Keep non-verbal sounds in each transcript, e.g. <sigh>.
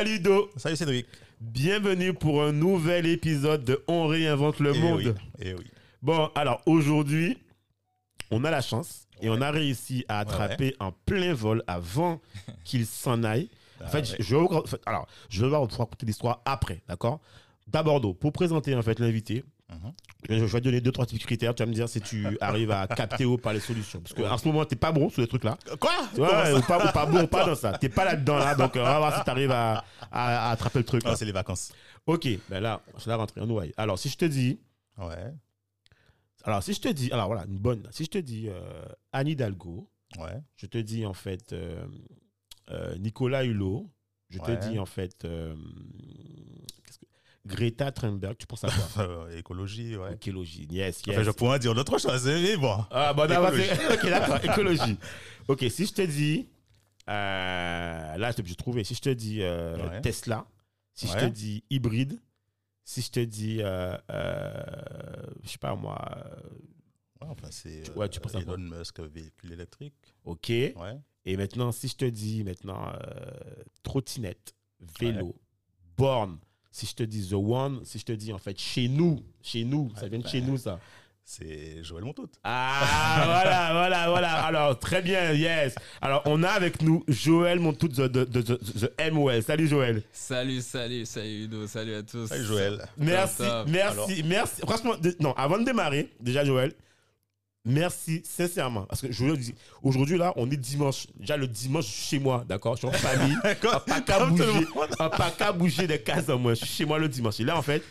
Salut Do, Salut Cédric. bienvenue pour un nouvel épisode de On réinvente le Eh monde. oui, eh oui. Bon, alors aujourd'hui, on a la chance et on a réussi à Ouais, attraper en plein vol avant <laughs> qu'il s'en aille. En Ah fait, ouais. je vais vous, en fait, alors, je vais vous raconter l'histoire après, d'accord? D'abord, Do, pour présenter en fait l'invité, Je vais te donner deux trois petits critères. Tu vas me dire si tu <laughs> arrives à capter ou pas les solutions, parce qu'en ce moment, t'es pas bon sur les trucs là. Quoi? Ça? ou pas, ou pas bon, pas dans ça. T'es pas là-dedans là, donc euh, on va voir si t'arrives à, à, à attraper le truc. Là. c'est les vacances. Ok, ben là, je la rentrée, on nous voit. Alors, si je te dis, Ouais, alors si je te dis, alors voilà, une bonne. Si je te dis euh, Anne Hidalgo, ouais. je te dis en fait euh, euh, Nicolas Hulot, je te dis en fait euh, Greta Thunberg, tu penses à quoi? <laughs> Euh, écologie, ouais. Écologie, yes, yes. Enfin, je pourrais dire d'autres choses, mais bon. Ah, bon, Écologie. <laughs> ok, d'accord, écologie. Ok, si je te dis, euh, là, j'ai trouvé, si je te dis euh, Ouais. Tesla, si je te dis hybride, si je te dis, euh, euh, je sais pas moi, Ouais, enfin, c'est Ouais, tu penses à quoi? Elon Musk, véhicule électrique. ok. Ouais. Et maintenant, si je te dis maintenant trottinette, vélo, borne, si je te dis The One, si je te dis en fait chez nous, chez nous, ça Ouais, vient de ben, chez nous ça. C'est Joël Montout. Ah, voilà, <laughs> voilà, voilà. Alors, très bien, yes. Alors, on a avec nous Joël Montout de, de, de, de- de MOL. Salut Joël. Salut, salut, salut Udo, salut à tous. Salut Joël. Merci, merci, merci. Franchement, non, avant de démarrer, déjà Joël, merci sincèrement. Parce que je vous dis, aujourd'hui là, on est dimanche. Déjà le dimanche, je suis chez moi, d'accord? Je suis en famille. <laughs> Pas qu'à bouger, pas qu'à bouger des cases en moi. Je suis chez moi le dimanche. Et là, en fait,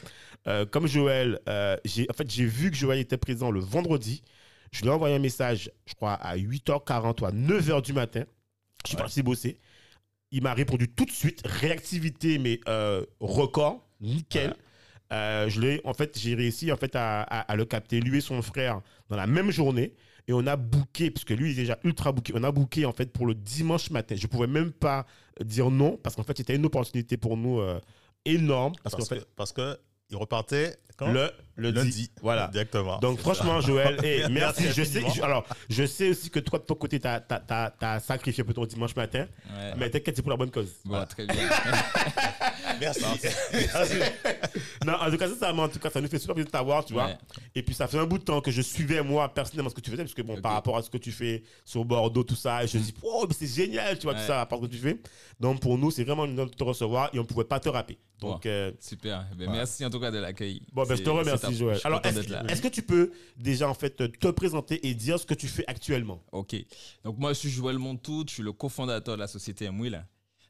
euh, comme Joël, euh, j'ai en fait, j'ai vu que Joël était présent le vendredi. Je lui ai envoyé un message, je crois, à 8h40 ou à 9h du matin. Je suis Ouais. parti bosser. Il m'a répondu tout de suite. Réactivité, mais euh, record, nickel. Euh, je l'ai, en fait, j'ai réussi en fait à, à- à le capter, lui et son frère, dans la même journée. Et on a booké, parce que lui il est déjà ultra booké, on a booké en fait pour le dimanche matin. Je pouvais même pas dire non, parce qu'en fait c'était une opportunité pour nous euh, énorme. Parce, Parce qu'en que, fait, parce que il repartait quand le, le lundi. lundi. Voilà. Directement. Donc franchement, Joël, hey, <laughs> merci. Merci Je sais, je- alors, je sais aussi que toi, de ton côté, tu as, sacrifié pour ton dimanche matin. Ouais. Mais t'inquiète, c'est pour la bonne cause. Bon, très bien. <laughs> Merci. Merci. <laughs> Non, en tout cas, ça, en tout cas, ça nous fait super plaisir de t'avoir, tu vois. Ouais. Et puis, ça fait un bout de temps que je suivais, moi, personnellement, ce que tu faisais, parce que, bon, par rapport à ce que tu fais sur Bordeaux, tout ça, et je me dis, oh, c'est génial, tu vois, tout ça, par ce que tu fais. Donc, pour nous, c'est vraiment une honneur de te recevoir et on ne pouvait pas te rapper. Donc, Bon. euh, Super. Ben, Merci en tout cas de l'accueil. bon, ben, je te remercie. Joël. Je Alors, est-ce que tu peux déjà, en fait, te présenter et dire ce que tu fais actuellement? Ok. Donc, moi, je suis Joël Montout, je suis le cofondateur de la société M-Wheel.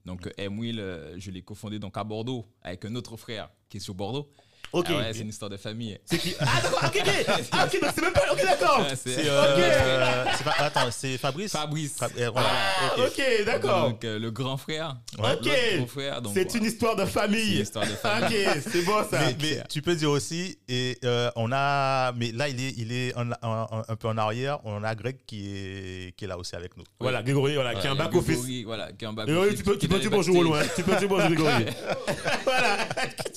Donc, M-Wheel, euh, je l'ai cofondé donc à Bordeaux avec un autre frère qui est sur Bordeaux. Ok. Ah ouais, c'est une histoire de famille. C'est qui Ah, d'accord, ok, ok. Ah, ok, donc c'est même pas. Ok, d'accord. Ouais, c'est C'est, euh, Ok. euh, c'est pas- attends, c'est Fabrice? Fabrice. Fab- eh, voilà. Ah, Ok. d'accord. Donc, euh, le grand frère. Ouais. Ok. L'autre grand frère. donc, C'est voilà. une histoire de famille. C'est une histoire de famille. Ok, c'est bon ça. Mais, mais tu peux dire aussi, et euh, on a, mais là il est, il est en- en- un peu en arrière. On a Greg qui est, qui est là aussi avec nous. Voilà, Grégory, voilà, qui est un Voilà, back il y a office. Grégory, Voilà, qui est un back Grégory, office, tu peux, dire bonjour au loin. Tu peux dire bonjour, Grégory. <laughs> voilà.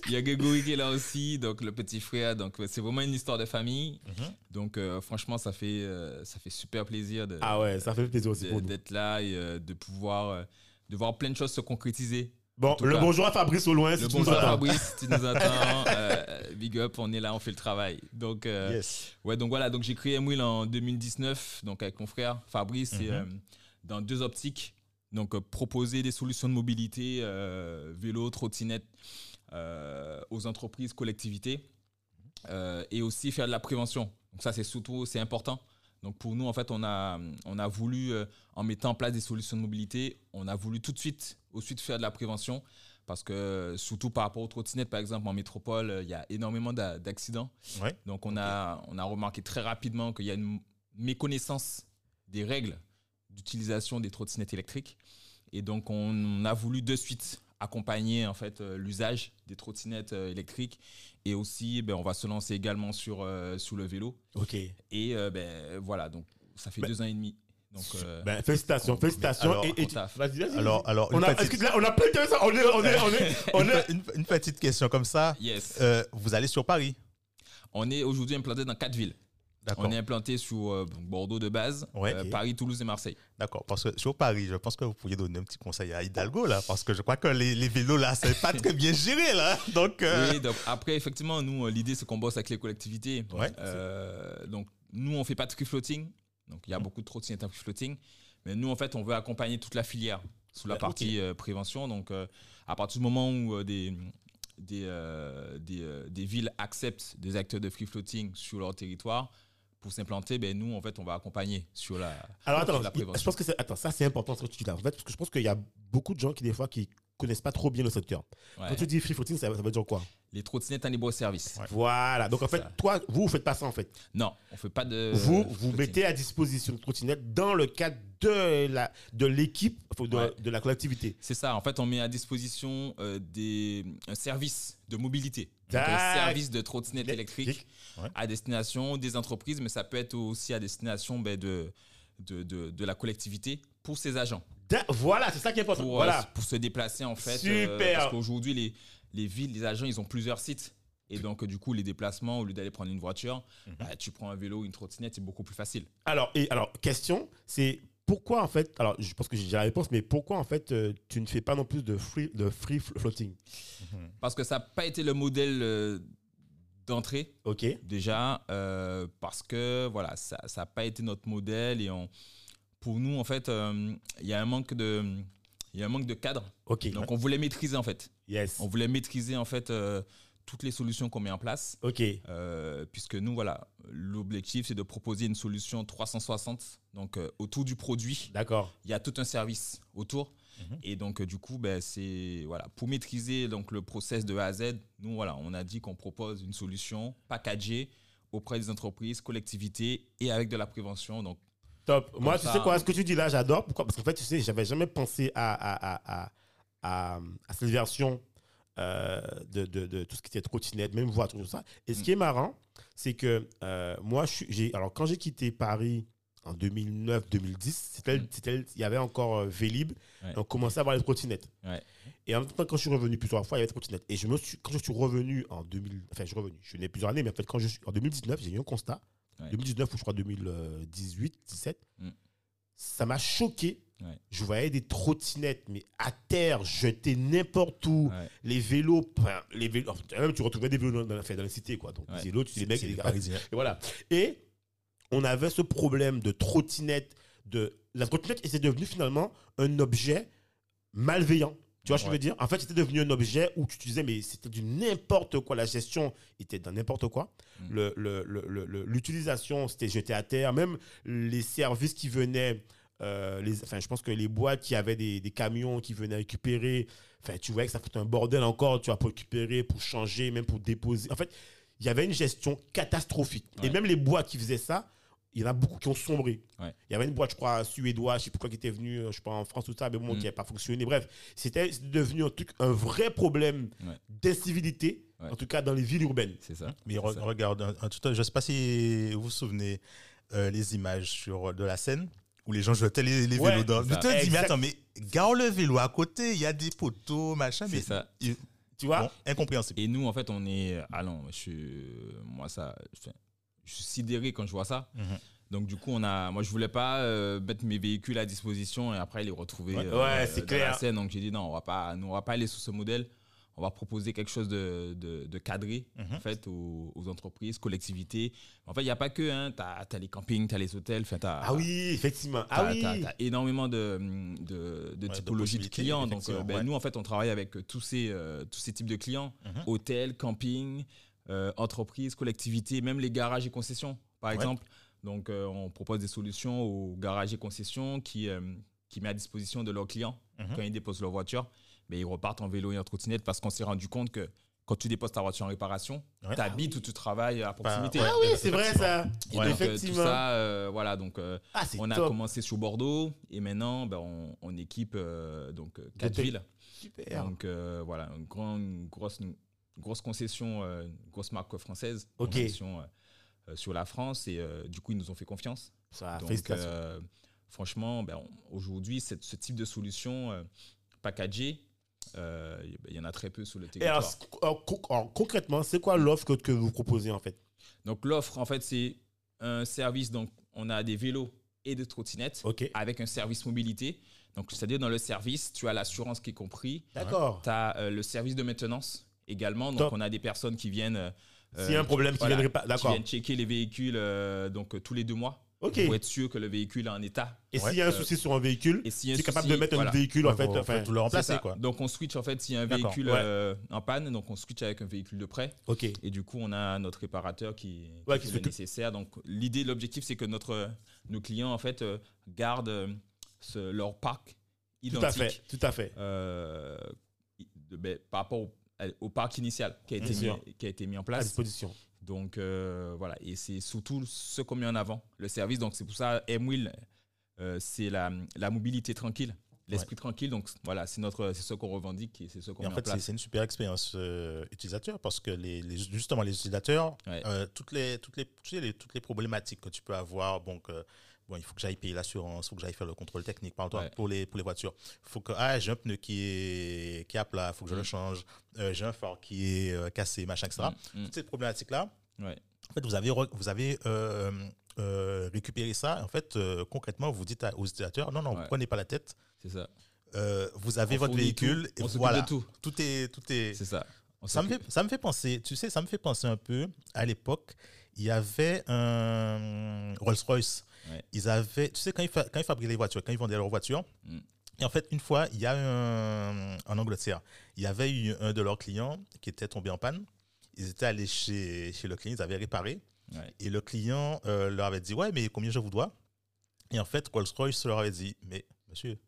Il y a Grégory qui est là aussi, donc le petit frère. Donc c'est vraiment une histoire de famille. Mhm. Donc euh, franchement, ça fait, euh, ça fait super plaisir de, Ah ouais, ça fait plaisir aussi d'être là et euh, de pouvoir de voir plein de choses se concrétiser. Bon, le cas. bonjour à Fabrice au loin, si le tu nous bonjour entends. Fabrice, si tu nous <laughs> entends, euh, big up, on est là, on fait le travail. Donc Yes. ouais, donc voilà, donc j'ai créé M-Wheel en 2019, donc avec mon frère Fabrice, Mhm. dans deux optiques. Donc proposer des solutions de mobilité, vélo, trottinette, aux entreprises, collectivités, euh, et aussi faire de la prévention. Donc ça, c'est surtout, c'est important. Donc pour nous, en fait, on a, on a voulu, euh, en mettant en place des solutions de mobilité, on a voulu tout de suite, ensuite faire de la prévention. Parce que surtout par rapport aux trottinettes, par exemple, en métropole, euh, il y a énormément d'a- d'accidents. Ouais. Donc on, a, on a remarqué très rapidement qu'il y a une méconnaissance des règles d'utilisation des trottinettes électriques. Et donc, on a voulu de suite accompagner en fait euh, l'usage des trottinettes euh, électriques et aussi ben, on va se lancer également sur, euh, sur le vélo Ok. et euh, ben, voilà donc ça fait Ben, deux ans et demi donc euh, Ben, félicitations, félicitations. alors, et, et vas-y, vas-y. Alors, alors une, on a, petite, excuse, là, on a plein de ça. On est, on est, on est, <laughs> on une, est. une- une petite question comme ça. yes Euh, vous allez sur Paris on est aujourd'hui implanté dans quatre villes. On est implanté sur euh, Bordeaux de base Ouais. euh. Paris Toulouse et Marseille D'accord. Parce que sur Paris, je pense que vous pourriez donner un petit conseil à Hidalgo, là. Parce que je crois que les, les vélos, là, c'est pas très bien géré, là. <laughs> Donc. euh, Oui, donc après, effectivement, nous, l'idée, c'est qu'on bosse avec les collectivités. Ouais. Euh, donc, nous, on fait pas de free floating. Donc, il y a beaucoup de trottinettes en free floating. Mais nous, en fait, on veut accompagner toute la filière sous la partie prévention. Donc, à partir du moment où des, des, des, des villes acceptent des acteurs de free floating sur leur territoire, pour s'implanter, ben, nous, en fait, on va accompagner sur la, Alors sur attends, la je prévention. pense que attends, ça c'est important ce que tu dis là. En fait, parce que je pense qu'il y a beaucoup de gens qui des fois qui connaissent pas trop bien le secteur. Ouais. Quand tu dis free floating, ça, ça veut dire quoi? Les trottinettes en libre-service. Ouais. Voilà. Donc en fait, Ça. toi, vous, vous faites pas ça en fait. Non, on fait pas de. vous, de vous mettez à disposition de trottinettes dans le cadre de la de l'équipe, de, Ouais. de la collectivité. C'est ça. En fait, on met à disposition euh, des, un service de mobilité. Donc, un service de trottinette électrique Ouais. à destination des entreprises, mais ça peut être aussi à destination ben, de, de, de, de la collectivité pour ses agents. Voilà, c'est ça qui est important. Pour, euh, voilà. pour se déplacer, en fait. Super. parce qu'aujourd'hui, les, les villes, les agents, ils ont plusieurs sites. Et donc, du coup, les déplacements, au lieu d'aller prendre une voiture, Mhm. bah, tu prends un vélo, une trottinette, c'est beaucoup plus facile. Alors, et, alors, question, c'est pourquoi en fait, alors je pense que j'ai la réponse, mais pourquoi en fait euh, tu ne fais pas non plus de free, de free flo- floating? Parce que ça n'a pas été le modèle euh, d'entrée. Ok. déjà euh, parce que voilà ça n'a pas été notre modèle et on, pour nous en fait euh, il y a un manque de il y a un manque de cadre Ok. donc on voulait maîtriser en fait yes. on voulait maîtriser en fait euh, toutes les solutions qu'on met en place Ok. euh, puisque nous voilà l'objectif c'est de proposer une solution 360 donc euh, autour du produit D'accord. il y a tout un service autour. Mhm. Et donc, du coup, ben, c'est voilà, pour maîtriser donc, le process de A à Z, nous, voilà, on a dit qu'on propose une solution packagée auprès des entreprises, collectivités et avec de la prévention. Donc, Top. Moi, tu sais quoi, ce que tu dis là, j'adore. Pourquoi? Parce qu'en fait, tu sais, j'avais jamais pensé à, à, à, à, à, à cette version euh, de, de, de tout ce qui était trottinette, même voiture, tout ça. Et ce Mm. qui est marrant, c'est que euh, moi, j'ai, alors quand j'ai quitté Paris en 2009-2010, c'était, Mm. il y avait encore euh, Vélib, Ouais. et on commençait à avoir les trottinettes. Ouais. Et en même temps, quand je suis revenu plusieurs fois, il y avait des trottinettes. Et je me suis, quand je suis revenu en 2000, enfin, je suis revenu, je suis né plusieurs années, mais en fait, quand je suis, en 2019, j'ai eu un constat. Ouais. 2019 ou je crois 2018, 17, Mm. ça m'a choqué. Ouais. Je voyais des trottinettes, mais à terre, jetées n'importe où. Ouais. Les vélos, enfin, les vélos, enfin, même tu retrouvais des vélos dans, la- dans la cité, quoi. Donc, les vélos, tu dis, les mecs, c'est les gars. Et voilà. Et on avait ce problème de trottinette. De... La trottinette était devenue finalement un objet malveillant. Tu vois ce que je veux dire? En fait, c'était devenu un objet où tu te disais, mais c'était du n'importe quoi. La gestion était dans n'importe quoi. Mm. Le- le- le- le- le- L'utilisation, c'était jeté à terre. Même les services qui venaient, euh, les, enfin, je pense que les boîtes qui avaient des, des camions qui venaient récupérer, enfin, tu voyais que ça foutait un bordel encore, tu vas pour récupérer, pour changer, même pour déposer. En fait, il y avait une gestion catastrophique. Et même les boîtes qui faisaient ça, il y en a beaucoup qui ont sombré. Ouais. Il y avait une boîte, je crois, suédoise, je sais pas quoi, qui était venue, euh, je sais pas, en France, tout ça, mais bon, Mm. qui n'avait pas fonctionné. Bref, c'était devenu un truc, un vrai problème Ouais. d'incivilité, Ouais. en tout cas dans les villes urbaines. c'est ça. Mais C'est re- ça. regarde, un- un tout à- je ne sais pas si vous vous souvenez euh, les images sur, de la scène où les gens jetaient les, les vélos dans. Je te dis, mais attends, mais garde le vélo à côté, il y a des poteaux, machin, C'est ça. il- Tu vois? bon, incompréhensible. Et nous, en fait, on est. Ah non, je suis. Moi, ça. Je suis sidéré quand je vois ça. Mhm. Donc, du coup, on a. Moi, je voulais pas euh, mettre mes véhicules à disposition et après les retrouver Ouais. euh, Ouais, c'est dans clair. la scène. Donc, j'ai dit non, on va pas, nous, on va pas aller sur ce modèle. On va proposer quelque chose de, de, de cadré Mhm. en fait, aux, aux entreprises, collectivités. En fait, il n'y a pas que. Hein, tu as, les campings, tu as les hôtels. t'as- Ah oui, effectivement. Ah oui. t'as- t'as énormément de, de, de Ouais, de typologies de, clients. Donc, euh, ben, ouais. nous, en fait, on travaille avec tous ces, euh, tous ces types de clients Mhm. hôtels, campings, euh, entreprises, collectivités, même les garages et concessions, par Ouais. exemple. Donc, on propose des solutions aux garages et concessions qui, qui mettent à disposition de leurs clients Mhm. quand ils déposent leur voiture. Mais ils repartent en vélo et en trottinette parce qu'on s'est rendu compte que quand tu déposes ta voiture en réparation, Ouais. tu habites ou tu travailles à proximité. ouais. Ah oui, c'est vrai ça. Et Ouais. donc, euh, tout ça, euh, voilà, donc euh, Ah, on a top. commencé sur Bordeaux et maintenant ben, on, on équipe euh, donc quatre villes. Super. Donc euh, voilà, une, grande, une grosse, une grosse concession, euh, une grosse marque française, concession sur la France et euh, du coup ils nous ont fait confiance. Ça, Donc, euh, franchement, ben, aujourd'hui, ce type de solution euh, packagée, il y en a très peu sur le territoire. alors, alors, concrètement, c'est quoi l'offre que, que vous proposez en fait? Donc l'offre, en fait, c'est un service. Donc on a des vélos et des trottinettes Ok. avec un service mobilité. Donc c'est-à-dire dans le service, tu as l'assurance qui est compris. D'accord. Tu as le service de maintenance également. Donc Top. on a des personnes qui viennent. euh, S'il y a un problème qui voilà, qui D'accord. viennent checker les véhicules euh, donc euh, tous les deux mois Ok. pour être sûr que le véhicule est en état. Et Ouais. s'il y a un souci sur un véhicule, tu es capable de mettre voilà. un véhicule en fait. Enfin, tout le remplacer quoi. Donc on switch en fait s'il y a un véhicule Ouais. euh, en panne, donc on switch avec un véhicule de prêt. ok. Et du coup, on a notre réparateur qui, Ouais, qui qui fait le nécessaire. Donc, l'idée, l'objectif, c'est que notre, nos clients, en fait, euh, gardent euh, ce- leur parc Tout identique à fait. Tout à fait. euh, de- ben, par rapport au, à- au parc initial qui a, été mis, qui a été mis en À place. disposition. Donc, euh, voilà. Et c'est surtout ce qu'on met en avant, le service. Donc, c'est pour ça, M-Wheel, euh, c'est la, la mobilité tranquille, l'esprit tranquille. Donc, voilà, c'est notre, c'est ce qu'on revendique et c'est ce qu'on met en fait, c'est- une super expérience euh, utilisateur parce que les, les- justement les utilisateurs, Ouais. toutes, les, toutes, les, tu sais, les- toutes les problématiques que tu peux avoir, que, bon il faut que j'aille payer l'assurance, il faut que j'aille faire le contrôle technique, par Ouais. pour, les, pour les voitures. Il faut que ah, j'ai un pneu qui est, qui est à plat, il faut que je le Mm. change, Euh, j'ai un phare qui est euh, cassé, machin, etc. Mm, mm. Toutes ces problématiques-là, Ouais. en fait, vous avez, vous avez euh, récupéré ça. En fait, concrètement, vous dites à- aux utilisateurs, non, non, Ouais. vous prenez pas la tête. C'est ça. Vous avez On votre véhicule tout, on et s'occupe voilà. de tout. Tout est, tout est, C'est ça. On ça me, fait, ça me fait penser, tu sais, ça me fait penser un peu, à l'époque, il y avait un Rolls-Royce. Ouais. Ils avaient, tu sais, quand ils, fa- quand ils fabriquaient les voitures, quand ils vendaient leurs voitures, Mm. et en fait, une fois, il y a un, en Angleterre, il y avait eu un de leurs clients qui était tombé en panne. Ils étaient allés chez, chez le client, ils avaient réparé. Ouais. Et le client euh, leur avait dit, ouais, mais combien je vous dois? Et en fait, Rolls-Royce leur avait dit, mais monsieur,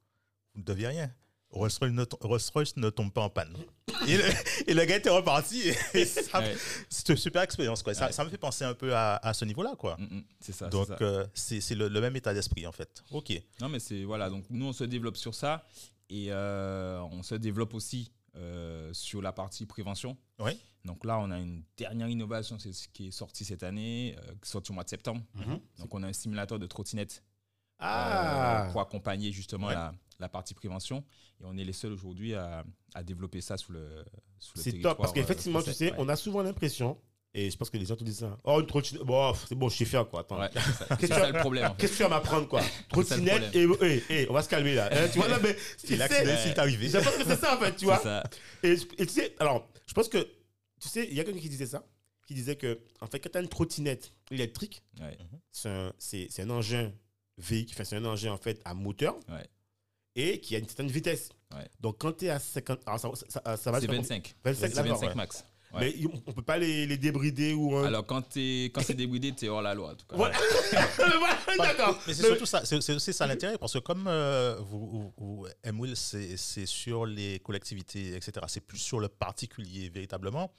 vous ne deviez rien. Rolls-Royce ne, tombe pas en panne. <laughs> et, le, et le gars était reparti. Ouais. C'est une super expérience. Quoi. Ça, Ouais. ça me fait penser un peu à, à ce niveau-là. Quoi. Mm, mm, c'est ça. Donc, euh, c'est c'est le, le même état d'esprit, en fait. OK. Non, mais c'est voilà. Donc nous, on se développe sur ça et euh, on se développe aussi euh, sur la partie prévention. Oui. Donc là, on a une dernière innovation, c'est ce qui est sorti cette année, euh, qui est sorti au mois de septembre. Mhm. Donc on a un simulateur de trottinette euh, Ah pour accompagner justement Ouais. la, la partie prévention. Et on est les seuls aujourd'hui à, à développer ça sous le, sous le C'est top parce qu'effectivement, euh, tu français. sais, on a souvent l'impression, et je pense que les gens te disent ça. Oh, une trottinette. Bon, c'est bon, je sais faire quoi. Attends. Ouais, c'est <laughs> c'est Qu'est-ce que- le problème. en fait. Qu'est-ce que tu vas m'apprendre quoi <laughs> Trottinette et. on va se calmer là. Hein, tu vois, <laughs> là, mais. tu C'est l'accident sais, qui est arrivé. Je pense que c'est ça en fait, tu C'est vois. Et, et tu sais, alors, je pense que, tu sais, il y a quelqu'un qui disait ça, qui disait que, en fait, quand tu as une trottinette électrique, Ouais. c'est un, c'est, c'est un engin véhicule, enfin, c'est un engin en fait à moteur Ouais. Et qui a une certaine vitesse. Ouais. Donc, quand tu es à 50, alors ça, ça, ça, ça va C'est je sais pas 25. 25, C'est d'accord, 25 ouais. max. Ouais. Mais on peut pas les, les débrider ou un. Alors quand, t'es- quand c'est débridé, t'es hors la loi en tout cas. Voilà. <laughs> D'accord. Mais c'est Mais- surtout ça, c'est c'est aussi ça l'intérêt, parce que comme euh, vous, vous, c'est sur les collectivités, etc., c'est plus sur le particulier véritablement.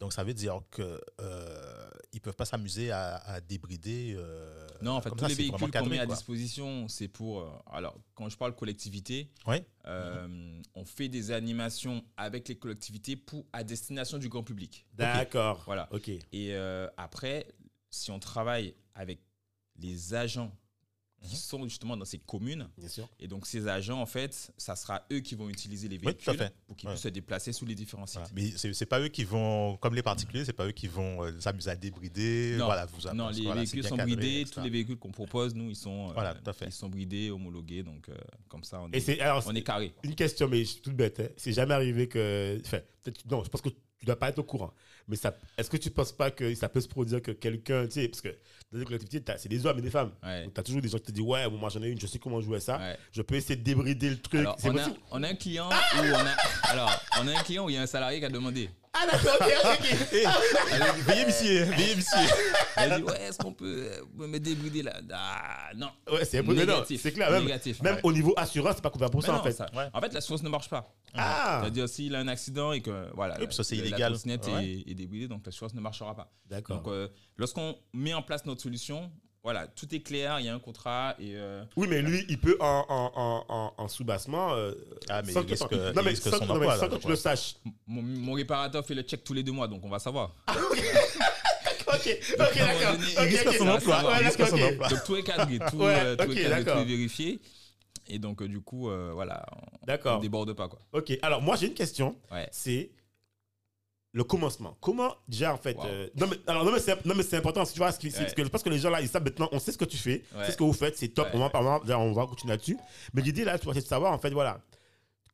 Donc ça veut dire que euh, ils peuvent pas s'amuser à, à débrider. euh, Non, en fait, tous ça, les véhicules qu'on met à quoi. disposition, c'est pour. euh, alors, quand je parle collectivité, euh, on fait des animations avec les collectivités pour à destination du grand public. D'accord. Voilà. Ok. Et après, si on travaille avec les agents qui Mhm. sont justement dans ces communes, Bien sûr. et donc ces agents, en fait, ça sera eux qui vont utiliser les véhicules pour qu'ils Ouais. puissent se déplacer sous les différents sites. Voilà. Mais c'est pas eux qui vont, comme les particuliers, c'est pas eux qui vont euh, s'amuser à débrider. Non. Voilà, vous Non, les voilà, véhicules sont cadré, bridés. etc. Tous les véhicules qu'on propose, nous, ils sont, euh, Voilà, ils sont bridés, homologués. Donc, euh, comme ça, on Et est, c'est alors on est carré. une question, mais je suis toute bête. hein. C'est jamais arrivé que. Enfin. Non, je pense que tu dois pas être au courant. Mais ça, est-ce que tu penses pas que ça peut se produire que quelqu'un, tu sais, parce que dans les collectivités, c'est des hommes et des femmes. Ouais. Donc, tu as toujours des gens qui te disent Ouais, bon, moi j'en ai une, je sais comment jouer ça. Ouais. Je peux essayer de débrider le truc. Alors, on a, on a un client où on a, alors, on a un client où il y a un salarié qui a demandé Ah, d'accord, ok, ok, ok. Eh, allez, Veuillez monsieur, veuillez monsieur. Elle dit, ouais, est-ce qu'on peut euh, me débrider là? Ah, non. Ouais, c'est Négatif. c'est clair. Même, Négatif. même Ouais. au niveau assurance, c'est pas couvert pour ça, non, en fait. ça- Ouais. En fait, l'assurance ne marche pas. Ah, C'est-à-dire, s'il a un accident et que voilà, ça, c'est la- illégal. La trottinette Ouais. est, est débridée, donc l'assurance ne marchera pas. d'accord. Donc, euh, lorsqu'on met en place notre solution, voilà, tout est clair, il y a un contrat et euh, Oui, mais lui, il peut en, en, en, en, en sous-bassement. euh, Ah, mais sans il que, non, il mais risque sans, son non, mais sans là, que je tu le saches. mon, mon réparateur fait le check tous les deux mois, donc on va savoir. Ok, <laughs> ok, d'accord. donné, Ok, il risque ok, son emploi, il risque d'accord, son emploi. Donc tout est cadré, tout, Ouais, euh, tout est cadré, tout d'accord. est vérifié. Et donc, euh, du coup, euh, voilà, on, on D'accord. déborde pas. Quoi. Ok, alors moi j'ai une question. Ouais. C'est le commencement. Comment déjà en fait Wow. euh, Non mais alors non mais c'est important. Tu vois, Ouais. parce que je pense que les gens là ils savent maintenant. On sait ce que tu fais, Ouais. c'est ce que vous faites, c'est top. Ouais, on va on va- on va continuer là-dessus. Mais l'idée là, c'est de savoir en fait voilà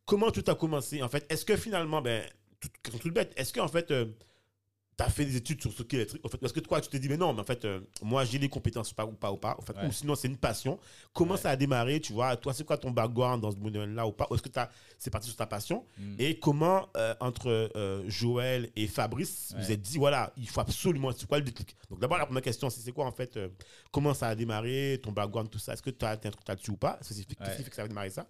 comment tout a commencé. En fait, est-ce que finalement ben tout, toute bête, est-ce que en fait tu as fait des études sur ce qu'est l'électrique en fait, Parce que toi, tu te dis, mais non, mais en fait, euh, moi, j'ai les compétences pas ou pas ou pas. En fait, Ouais. Ou sinon, c'est une passion. Comment Ouais. ça a démarré Tu vois, toi, c'est quoi ton background dans ce domaine-là ou pas? Est-ce que c'est parti sur ta passion? Mm. Et comment, euh, entre euh, Joël et Fabrice, vous êtes dit, voilà, il faut absolument, c'est quoi le déclic? Donc, d'abord, la première question, c'est quoi, en fait, comment ça a démarré, ton background, tout ça? Est-ce que tu as un truc là-dessus ou pas? Qu'est-ce qui fait que ça a démarré ça?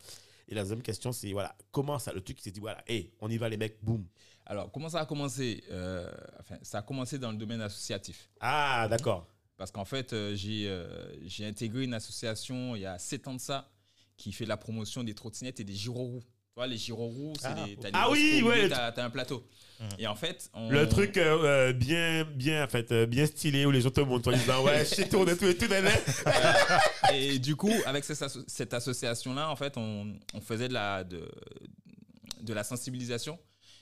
Et la deuxième question, c'est, voilà, comment ça, le truc qui s'est dit, voilà, hé, on y va, les mecs, boum. Alors, comment ça a commencé Euh, enfin, Ça a commencé dans le domaine associatif? Ah, d'accord. Parce qu'en fait, euh, j'ai euh, j'ai intégré une association il y a 7 ans de ça qui fait la promotion des trottinettes et des gyroroues. Tu vois, les gyroroues, c'est Ah, des. des Ah oui, ouais, T'as t'as un plateau. Et en fait, on- Le truc euh, bien, bien, en fait, bien stylé où les gens te montrent en disant, ouais, je tourne et tout et tout. Et du coup, avec cette, asso- cette association-là, en fait, on, on faisait de la, de, de la sensibilisation,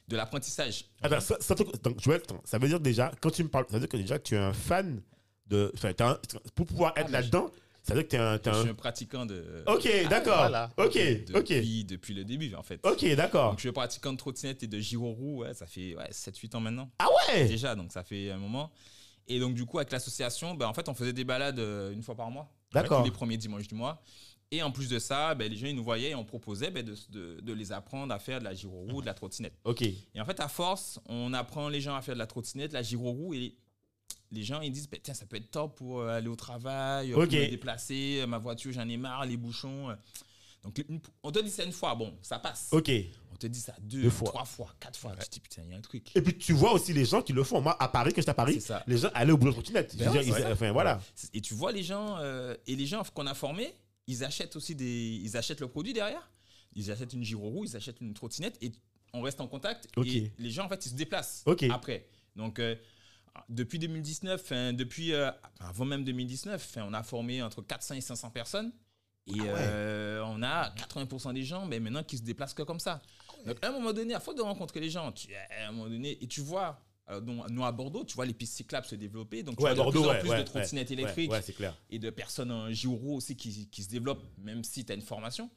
de l'apprentissage. Attends, ça, ça, donc, Joël, attends, ça veut dire déjà, quand tu me parles, ça veut dire que déjà tu es un fan de. Un- pour pouvoir être mais là-dedans, ça veut dire que tu es un. Je un- suis un pratiquant de. Ok, d'accord. voilà. Ok, ok. Depuis, depuis le début, en fait. Ok, d'accord. Donc, je suis pratiquant de trottinette et de gyroroues, ouais, ça fait ouais, 7-8 ans maintenant. Ah ouais? Déjà, donc ça fait un moment. Et donc, du coup, avec l'association, ben, en fait, on faisait des balades euh, une fois par mois. D'accord. Tous les premiers dimanches du mois. Et en plus de ça, ben, les gens, ils nous voyaient et on proposait ben, de, de- de les apprendre à faire de la gyroroue, de la trottinette. Ok. Et en fait, à force, on apprend les gens à faire de la trottinette, la gyroroue, et les gens, ils disent, ben, tiens, ça peut être top pour euh, aller au travail, Ok. pour me déplacer, euh, ma voiture, j'en ai marre, les bouchons. euh. Donc, on te dit ça une fois, bon, ça passe. Ok. On te dit ça deux, Deux fois. trois fois, quatre fois. Tu te dis, putain, il y a un truc. Et puis tu vois aussi les gens qui le font. Moi, à Paris, quand j'étais à Paris, ça. les gens allaient au boulot de trottinette. Ben ouais. Enfin, voilà. Et tu vois les gens, euh, et les gens qu'on a formés, ils achètent aussi des. Ils achètent le produit derrière. Ils achètent une gyroroue, ils achètent une trottinette, et on reste en contact. Ok. Et les gens, en fait, ils se déplacent Ok. après. Donc, euh, depuis 2019, enfin, depuis. euh, avant même 2019, enfin, on a formé entre 400 et 500 personnes. Et Ah ouais. euh, on a 80% des gens mais maintenant qui se déplacent que comme ça. Donc à un moment donné, à force de rencontrer les gens, tu, à un moment donné, et tu vois, alors, donc, nous à Bordeaux, tu vois les pistes cyclables se développer. Donc tu Ouais, vois de Bordeaux, plus en ouais. plus ouais, de trottinettes électriques clair. et de personnes en gyro aussi qui, qui se développent, même si tu as une formation.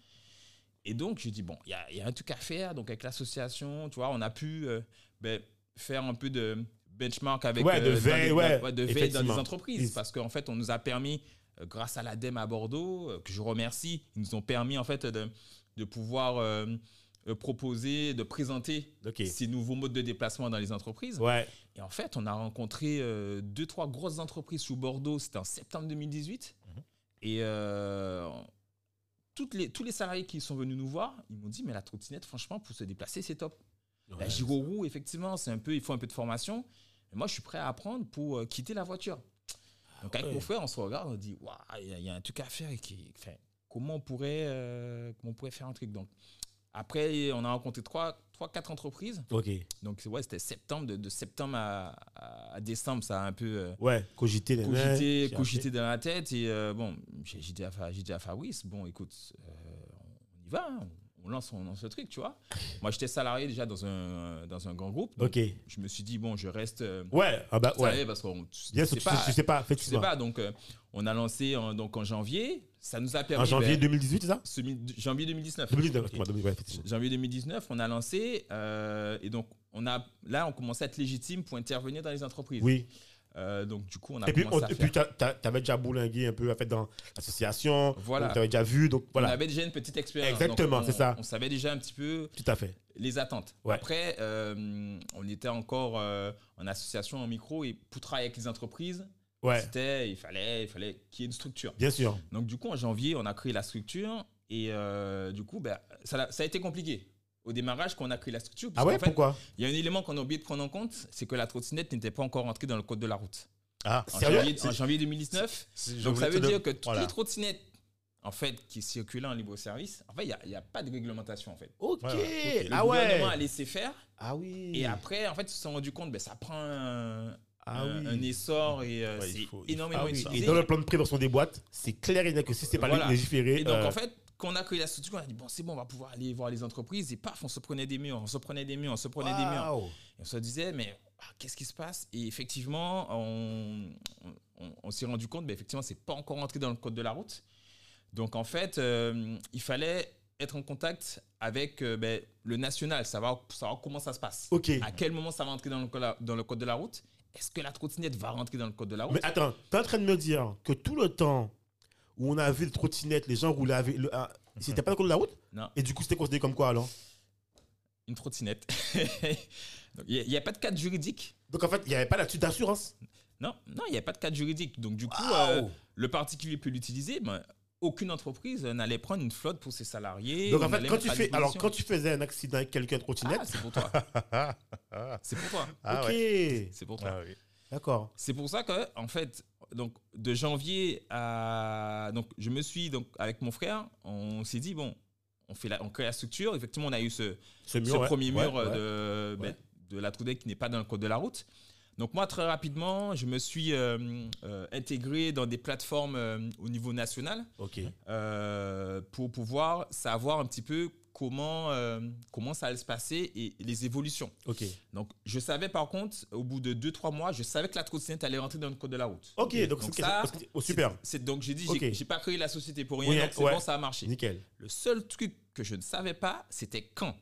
Et donc, je dis, bon, il y y a un truc à faire. Donc, avec l'association, tu vois, on a pu euh, ben, faire un peu de benchmark avec Ouais, de euh, dans veille, dans- de veille dans les entreprises. Parce qu'en fait, on nous a permis, euh, grâce à l'ADEME à Bordeaux, euh, que je remercie, ils nous ont permis, en fait, de, de pouvoir euh, euh, proposer, de présenter ces nouveaux modes de déplacement dans les entreprises. Ouais. Et en fait, on a rencontré euh, deux, trois grosses entreprises sous Bordeaux. C'était en septembre 2018. Et euh, toutes les, tous les salariés qui sont venus nous voir, ils m'ont dit Mais la trottinette, franchement, pour se déplacer, c'est top. La gyroroue, effectivement, c'est un peu, il faut un peu de formation. Mais moi, je suis prêt à apprendre pour euh, quitter la voiture. Donc, avec ouais. mon frère, on se regarde, on dit Waouh, il y y, a un truc à faire. Et qui, enfin, comment, on pourrait, euh, comment on pourrait faire un truc Donc, après, on a rencontré trois, trois quatre entreprises. Ok. Donc, ouais, c'était septembre. De, de septembre à, à- décembre, ça a un peu euh, Ouais. Cogiter, nan, nan, cogité, cogité dans la tête. Et euh, bon, j'ai dit, à dit Fabrice, bon, écoute, euh, on y va, hein, on, lance, on lance le truc, tu vois. Moi, j'étais salarié déjà dans un, dans un grand groupe. Donc, Ok. je me suis dit, bon, je reste. euh, Ouais. Ah bah ouais. parce qu'on tu Bien sais tu pas, tu sais pas, tu sais pas. Donc, euh, on a lancé en, donc, en janvier. Ça nous a permis. En janvier ben, 2018, c'est ça janvier 2019. 2019, excuse-moi, 2019, ouais, effectivement. Janvier 2019, on a lancé euh, et donc on a là on commençait à être légitime pour intervenir dans les entreprises. Oui. Euh, donc du coup on a Et puis, commencé on- à et puis t'as- t'avais déjà bourlingué un peu en fait, dans l'association. Voilà. Tu avais déjà vu, donc On voilà. avait déjà une petite expérience. Exactement, on- c'est ça. On savait déjà un petit peu Tout à fait. les attentes. Ouais. Après, euh, on était encore en association, en micro, et pour travailler avec les entreprises, Ouais, c'était, il fallait, il fallait qu'il y ait une structure. bien sûr. Donc du coup, en janvier, on a créé la structure, et euh, du coup, ben, ça, a- ça a été compliqué. Au démarrage, quand on a créé la structure, Ah ouais, fait, pourquoi? il y a un élément qu'on a oublié de prendre en compte, c'est que la trottinette n'était pas encore entrée dans le code de la route. Ah, En Sérieux? janvier, en janvier 2019, si je donc ça veut dire que toutes voilà. les trottinettes en fait, qui circulaient en libre service, en fait, il n'y a, il y a pas de réglementation en fait. Ok, Ouais, ouais, ok. Le ah ouais. gouvernement a laissé faire Ah oui. et après, en fait, ils se sont rendus compte ben, ça prend un, Ah un- oui. un essor et euh, Ouais, il c'est faut- il faut- énormément Ah oui. utilisé. Et dans le plan de prévention des boîtes, c'est clair et net que si c'est pas Voilà. légiféré. Et donc, euh, en fait, quand on a créé la structure, on a dit, bon, c'est bon, on va pouvoir aller voir les entreprises. Et paf, on se prenait des murs, on se prenait des murs, on se prenait des murs. Et on se disait, mais ah, qu'est-ce qui se passe? Et effectivement, on, on- on s'est rendu compte, mais effectivement, c'est pas encore entré dans le code de la route. Donc, en fait, euh, il fallait être en contact avec euh, ben, le national, savoir, savoir comment ça se passe. À quel moment ça va entrer dans le, code- dans le code de la route Est-ce que la trottinette va rentrer dans le code de la route? Mais attends, t'es en train de me dire que tout le temps où on a vu les trottinettes, les gens roulaient avec. Le, ah, c'était pas le code de la route? Non. Et du coup, c'était considéré comme quoi alors? Une trottinette. <laughs> Il n'y a, pas de cadre juridique? Donc en fait, il n'y avait pas là-dessus d'assurance? Non, non, il n'y a pas de cadre juridique. Donc, du coup, euh, le particulier peut l'utiliser, mais aucune entreprise n'allait prendre une flotte pour ses salariés. Donc en fait, quand tu à fais, alors disposition. quand tu faisais un accident avec quelqu'un de trottinette, Ah, c'est pour toi. <laughs> C'est pour toi. ah ok, ouais. C'est pour toi. Ah oui. d'accord. C'est pour ça que, en fait, donc, de janvier à. Donc, je me suis, donc, avec mon frère, on s'est dit, bon, on, fait la, on crée la structure. Effectivement, on a eu ce, Ce ce mur, ouais. premier Ouais, mur de, ben, de la Trudec qui n'est pas dans le code de la route. Donc moi, très rapidement, je me suis euh, euh, intégré dans des plateformes euh, au niveau national euh, pour pouvoir savoir un petit peu comment, comment ça allait se passer et les évolutions. Donc je savais par contre, au bout de 2-3 mois, je savais que la trottinette allait rentrer dans le code de la route. Ok, donc, Donc ça, oh, super. C'est donc j'ai dit, j'ai- j'ai pas créé la société pour rien, Oui, donc c'est ouais. bon, ça a marché. Nickel. Le seul truc que je ne savais pas, c'était quand.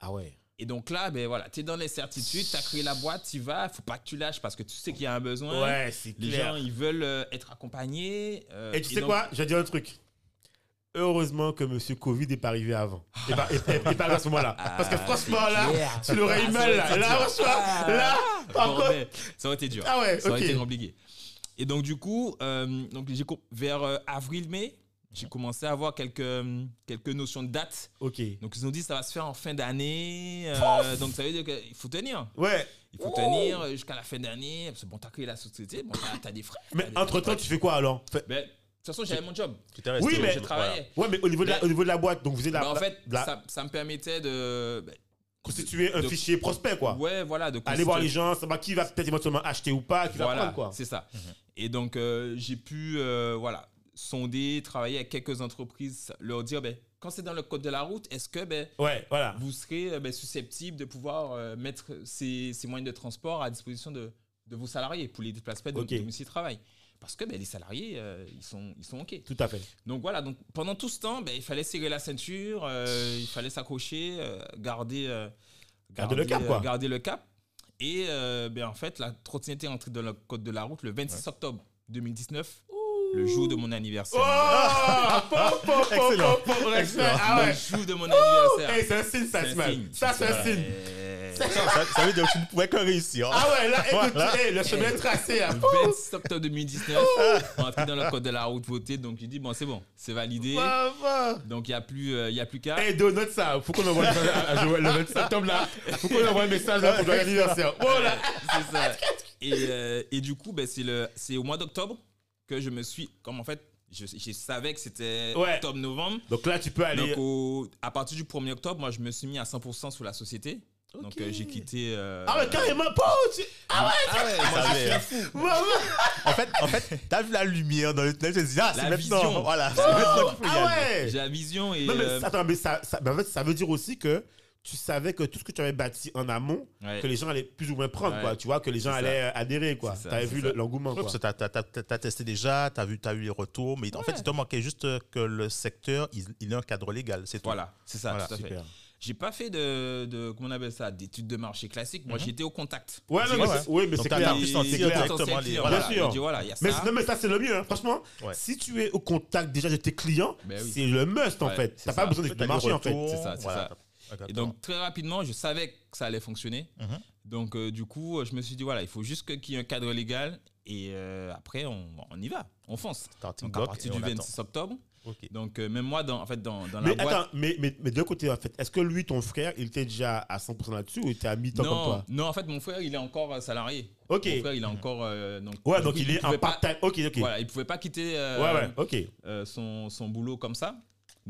Ah ouais. Et donc là, ben voilà, tu es dans l'incertitude, tu as créé la boîte, tu vas, faut pas que tu lâches parce que tu sais qu'il y a un besoin. Ouais, c'est Les clair. gens, ils veulent euh, être accompagnés. euh, Et tu sais donc- quoi? Je vais dire un truc. Heureusement que Monsieur Covid n'est pas arrivé avant. Et pas, et, et- et pas arrivé à ce moment-là. Parce que Ah, franchement, là, clair. tu l'aurais eu Ah, ça mal, aurait là. été Là, dur. franchement, Ah, là, par contre. bordel, ça aurait été dur. Ah ouais, ça aurait été compliqué. Et donc, du coup, euh, donc, j'ai vers euh, avril-mai, j'ai commencé à avoir quelques, euh, quelques notions de date. Ok. Donc, ils ont dit ça va se faire en fin d'année. euh, donc, ça veut dire qu'il faut tenir. Ouais. Il faut tenir jusqu'à la fin d'année. Parce que bon, t'as créé la société, bon, t'as as des frais. Mais entre-temps, tu fais quoi alors Fait- Ben, de toute façon, j'avais mon job. Tu t'es resté Oui, au- mais- Je travaillais. Ouais, mais au niveau, de la, Mais- au niveau de la boîte, donc vous êtes la, Ben, en fait, la- ça, ça me permettait de. ben, constituer un de- fichier prospect, quoi. Ouais, voilà. De Aller voir les gens, savoir qui va peut-être éventuellement acheter ou pas, qui va Voilà, prendre, quoi. c'est ça. Et donc, euh, j'ai pu euh, voilà, sonder, travailler avec quelques entreprises, leur dire ben, quand c'est dans le code de la route, est-ce que ben, Ouais, voilà. vous serez euh, ben, susceptible de pouvoir euh, mettre ces, ces moyens de transport à disposition de, de vos salariés pour les déplacements de Ok. domicile travail? Parce que ben, les salariés, euh, ils, sont, ils sont OK. Tout à fait. Donc voilà, donc pendant tout ce temps, ben, il fallait serrer la ceinture, euh, il fallait s'accrocher, euh, garder, euh, Garder le cap, euh, quoi. garder le cap. Et euh, ben, en fait, la trottinette est entrée dans le code de la route le 26 octobre 2019, le jour de mon anniversaire. Oh Excellent. Ah Le ouais. jour de mon anniversaire. Hey, c'est un signe, ça, signe. Ça, c'est un signe. Ça, ça veut dire que tu ne pouvais que réussir. Ah ouais, là, écoute, Voilà. hey, le chemin est tracé. hein. Le 26 octobre 2019, on est entré dans le code de la route voté, donc j'ai dit, bon, c'est bon, c'est validé. Va, va. Donc il n'y a plus, euh, il y a plus qu'à. Hey, Do, note ça. Faut qu'on envoie le message à Joël le 27 septembre là. Faut qu'on envoie un message là pour joyeux anniversaire. Oh là. c'est ça. Et, euh, et du coup, ben, c'est au mois d'octobre que je me suis. Comme en fait, je, je savais que c'était Ouais. octobre-novembre. Donc là, tu peux aller. Donc, au- à partir du 1er octobre, moi, je me suis mis à 100% sur la société. Donc, euh, j'ai quitté. euh, Ah ouais, carrément pas. tu- Ah ouais, Ah ouais, moi, ça je avait- suis fou. ouais, ouais. En fait, en fait, t'as vu la lumière dans le tunnel, tu te dis, ah, c'est La maintenant. vision. Voilà, c'est maintenant qu'il faut y Ah aller. ouais. J'ai la vision et. Non, mais euh, attends, mais ça, ça, mais en fait, ça veut dire aussi que tu savais que tout ce que tu avais bâti en amont, ouais. que les gens allaient plus ou moins prendre, Ouais. quoi. Tu vois, que les gens ça. allaient euh, adhérer, quoi. T'avais c'est vu l'engouement, quoi. parce que t'as, t'as testé déjà, t'as vu, t'as eu les retours, mais en fait, il te manquait juste que le secteur, il, il ait un cadre légal, c'est tout. Voilà, c'est ça, Voilà, tout à fait. Super. J'ai pas fait de, de. Comment on appelle ça D'études de marché classique. Moi, Mhm. j'étais au contact. Ouais, non, mais ouais. oui, mais c'est clair. pu les- sentir directement les- voilà. Bien sûr. Dit, voilà, il y a ça. Mais, non, mais ça, c'est le mieux, hein. franchement. Ouais. Si tu es au contact déjà de tes clients, Ben oui. c'est le must, en fait. T'as pas besoin d'études de marché, en fait. C'est ça, c'est voilà. ça. Ah. Et donc, très rapidement, je savais que ça allait fonctionner. Mhm. Donc, euh, du coup, je me suis dit, voilà, il faut juste qu'il y ait un cadre légal. Et euh, après, on, on y va, on fonce. Donc, à partir du on attend. 26 octobre. Donc, euh, même moi, dans, en fait, dans, dans Mais la boîte. attends, mais, mais, mais de côté, en fait, est-ce que lui, ton frère, il était déjà à 100% là-dessus ou il était à mi-temps comme toi? non, en fait, mon frère, il est encore salarié. Ok. Mon frère, il est encore. euh, donc, Ouais, donc il est en part-time. Ok, ok. Voilà, il pouvait pas quitter Ouais, ouais, ok. euh, son, son boulot comme ça.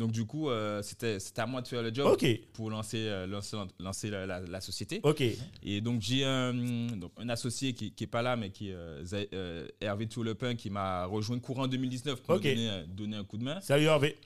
Donc, du coup, euh, c'était à moi de faire le job pour lancer, euh, lancer, lancer la, la- la société. ok. Et donc, j'ai un, donc, un associé qui n'est pas là, mais qui est euh, Hervé Toulepin, qui m'a rejoint courant 2019 pour me donner, donner un coup de main. Salut Hervé.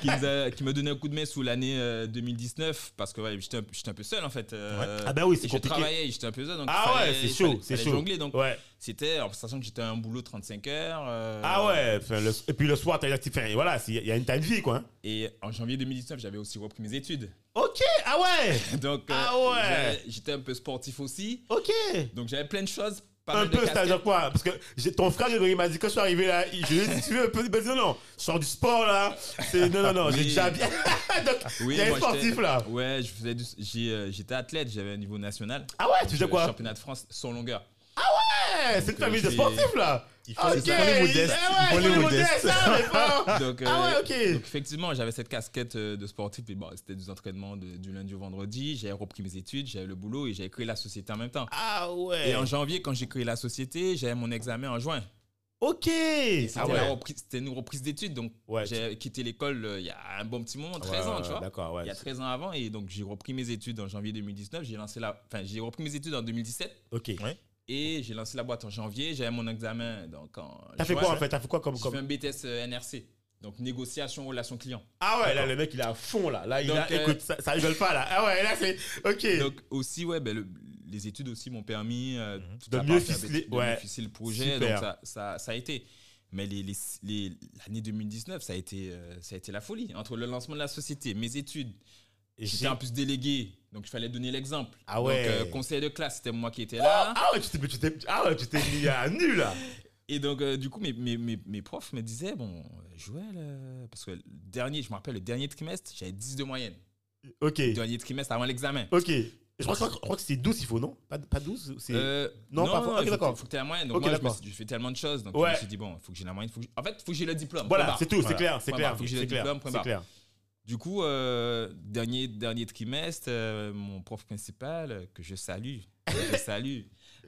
Qui, a- qui m'a donné un coup de main sous l'année euh, 2019, parce que ouais, j'étais un, j'étais un peu seul en fait. euh, Ah bah oui, c'est et je compliqué. travaillais, j'étais un peu seul. Donc Ah ouais, c'est chaud, fallait- c'est fallait chaud. jongler, donc Ouais. c'était, en sachant que j'étais à un boulot de 35 heures. euh, Ah ouais, enfin, le- et puis le soir, t'as enfin, voilà, il y a une tas de vie, quoi. hein. Et en janvier 2019, j'avais aussi repris mes études. Ok, ah ouais, <laughs> Donc euh, Ah ouais. j'étais un peu sportif aussi. ok. Donc j'avais plein de choses. Pas Un peu, c'est-à-dire quoi? Parce que ton frère Grégory m'a dit quand je suis arrivé là, je lui ai dit, tu veux un peu, non, non, je sors du sport là. Non, non, non, j'ai déjà bien. <laughs> Donc, Oui, il y a un moi, sportif là. Ouais, je faisais du- euh, j'étais athlète, j'avais un niveau national. Ah ouais, tu faisais quoi? Championnat de France sans longueur. Ouais, c'est une famille de j'ai- sportifs là. Il faut, Ok, il faut les modestes. ah ouais, les modestes. ah, <laughs> Ah ouais, euh, ok. Donc effectivement, j'avais cette casquette euh, de sportif. Et bon, c'était des entraînements de- du lundi au vendredi. J'avais repris mes études, j'avais le boulot et j'avais créé la société en même temps. Ah ouais. Et en janvier, quand j'ai créé la société, j'avais mon examen en juin. Ok. C'était Ah la ouais. reprise- c'était une reprise d'études. Donc Ouais. j'ai quitté l'école euh, il y a un bon petit moment, 13 Ouais, ans, tu vois. Il y a 13 ans avant. Et donc j'ai repris mes études en janvier 2019. J'ai lancé la... Enfin, j'ai repris mes études en 2017. Ok. Et j'ai lancé la boîte en janvier. J'avais mon examen donc en T'as fait quoi en fait? T'as fait quoi comme. J'ai comme... fait un BTS euh, NRC. Donc négociation, relation client. Ah ouais, là le mec il est à fond là. Là il Donc, a. euh, Écoute, ça, ça rigole pas là. Ah ouais, là c'est. Ok. Donc aussi, ouais, ben, le- les études aussi m'ont permis euh, toute De la mieux ficeler, de ouais. mieux ficeler le projet. Super. Donc ça, ça, ça a été. Mais les, les- les- l'année 2019, ça a, été, euh, ça a été la folie. Entre le lancement de la société, mes études, j'étais en plus délégué, donc il fallait donner l'exemple. Ah ouais. Donc euh, conseil de classe, c'était moi qui étais là. Ah ouais, tu t'es, ah ouais, tu t'es mis à <laughs> nu là. Et donc, euh, du coup, mes, mes, mes, mes profs me disaient, bon, euh, Joël, euh, parce que le dernier, je me rappelle, le dernier trimestre, j'avais 10 de moyenne. Ok. Le dernier trimestre avant l'examen. Ok. Je crois, je crois que c'est 12 il faut, non? Pas, pas 12 c'est... Euh, Non, pas- ok, il faut, d'accord. que- faut que tu aies la moyenne. Donc moi, je, suis- fais tellement de choses. Donc Ouais. je me suis dit, bon, il faut que j'ai la moyenne. faut que En fait, il faut que j'ai le diplôme. Voilà, c'est tout, c'est clair, c'est clair. barre, faut que j'ai le diplôme, c'est clair. Du coup, euh, dernier, trimestre, euh, mon prof principal, euh, que je salue, que je salue,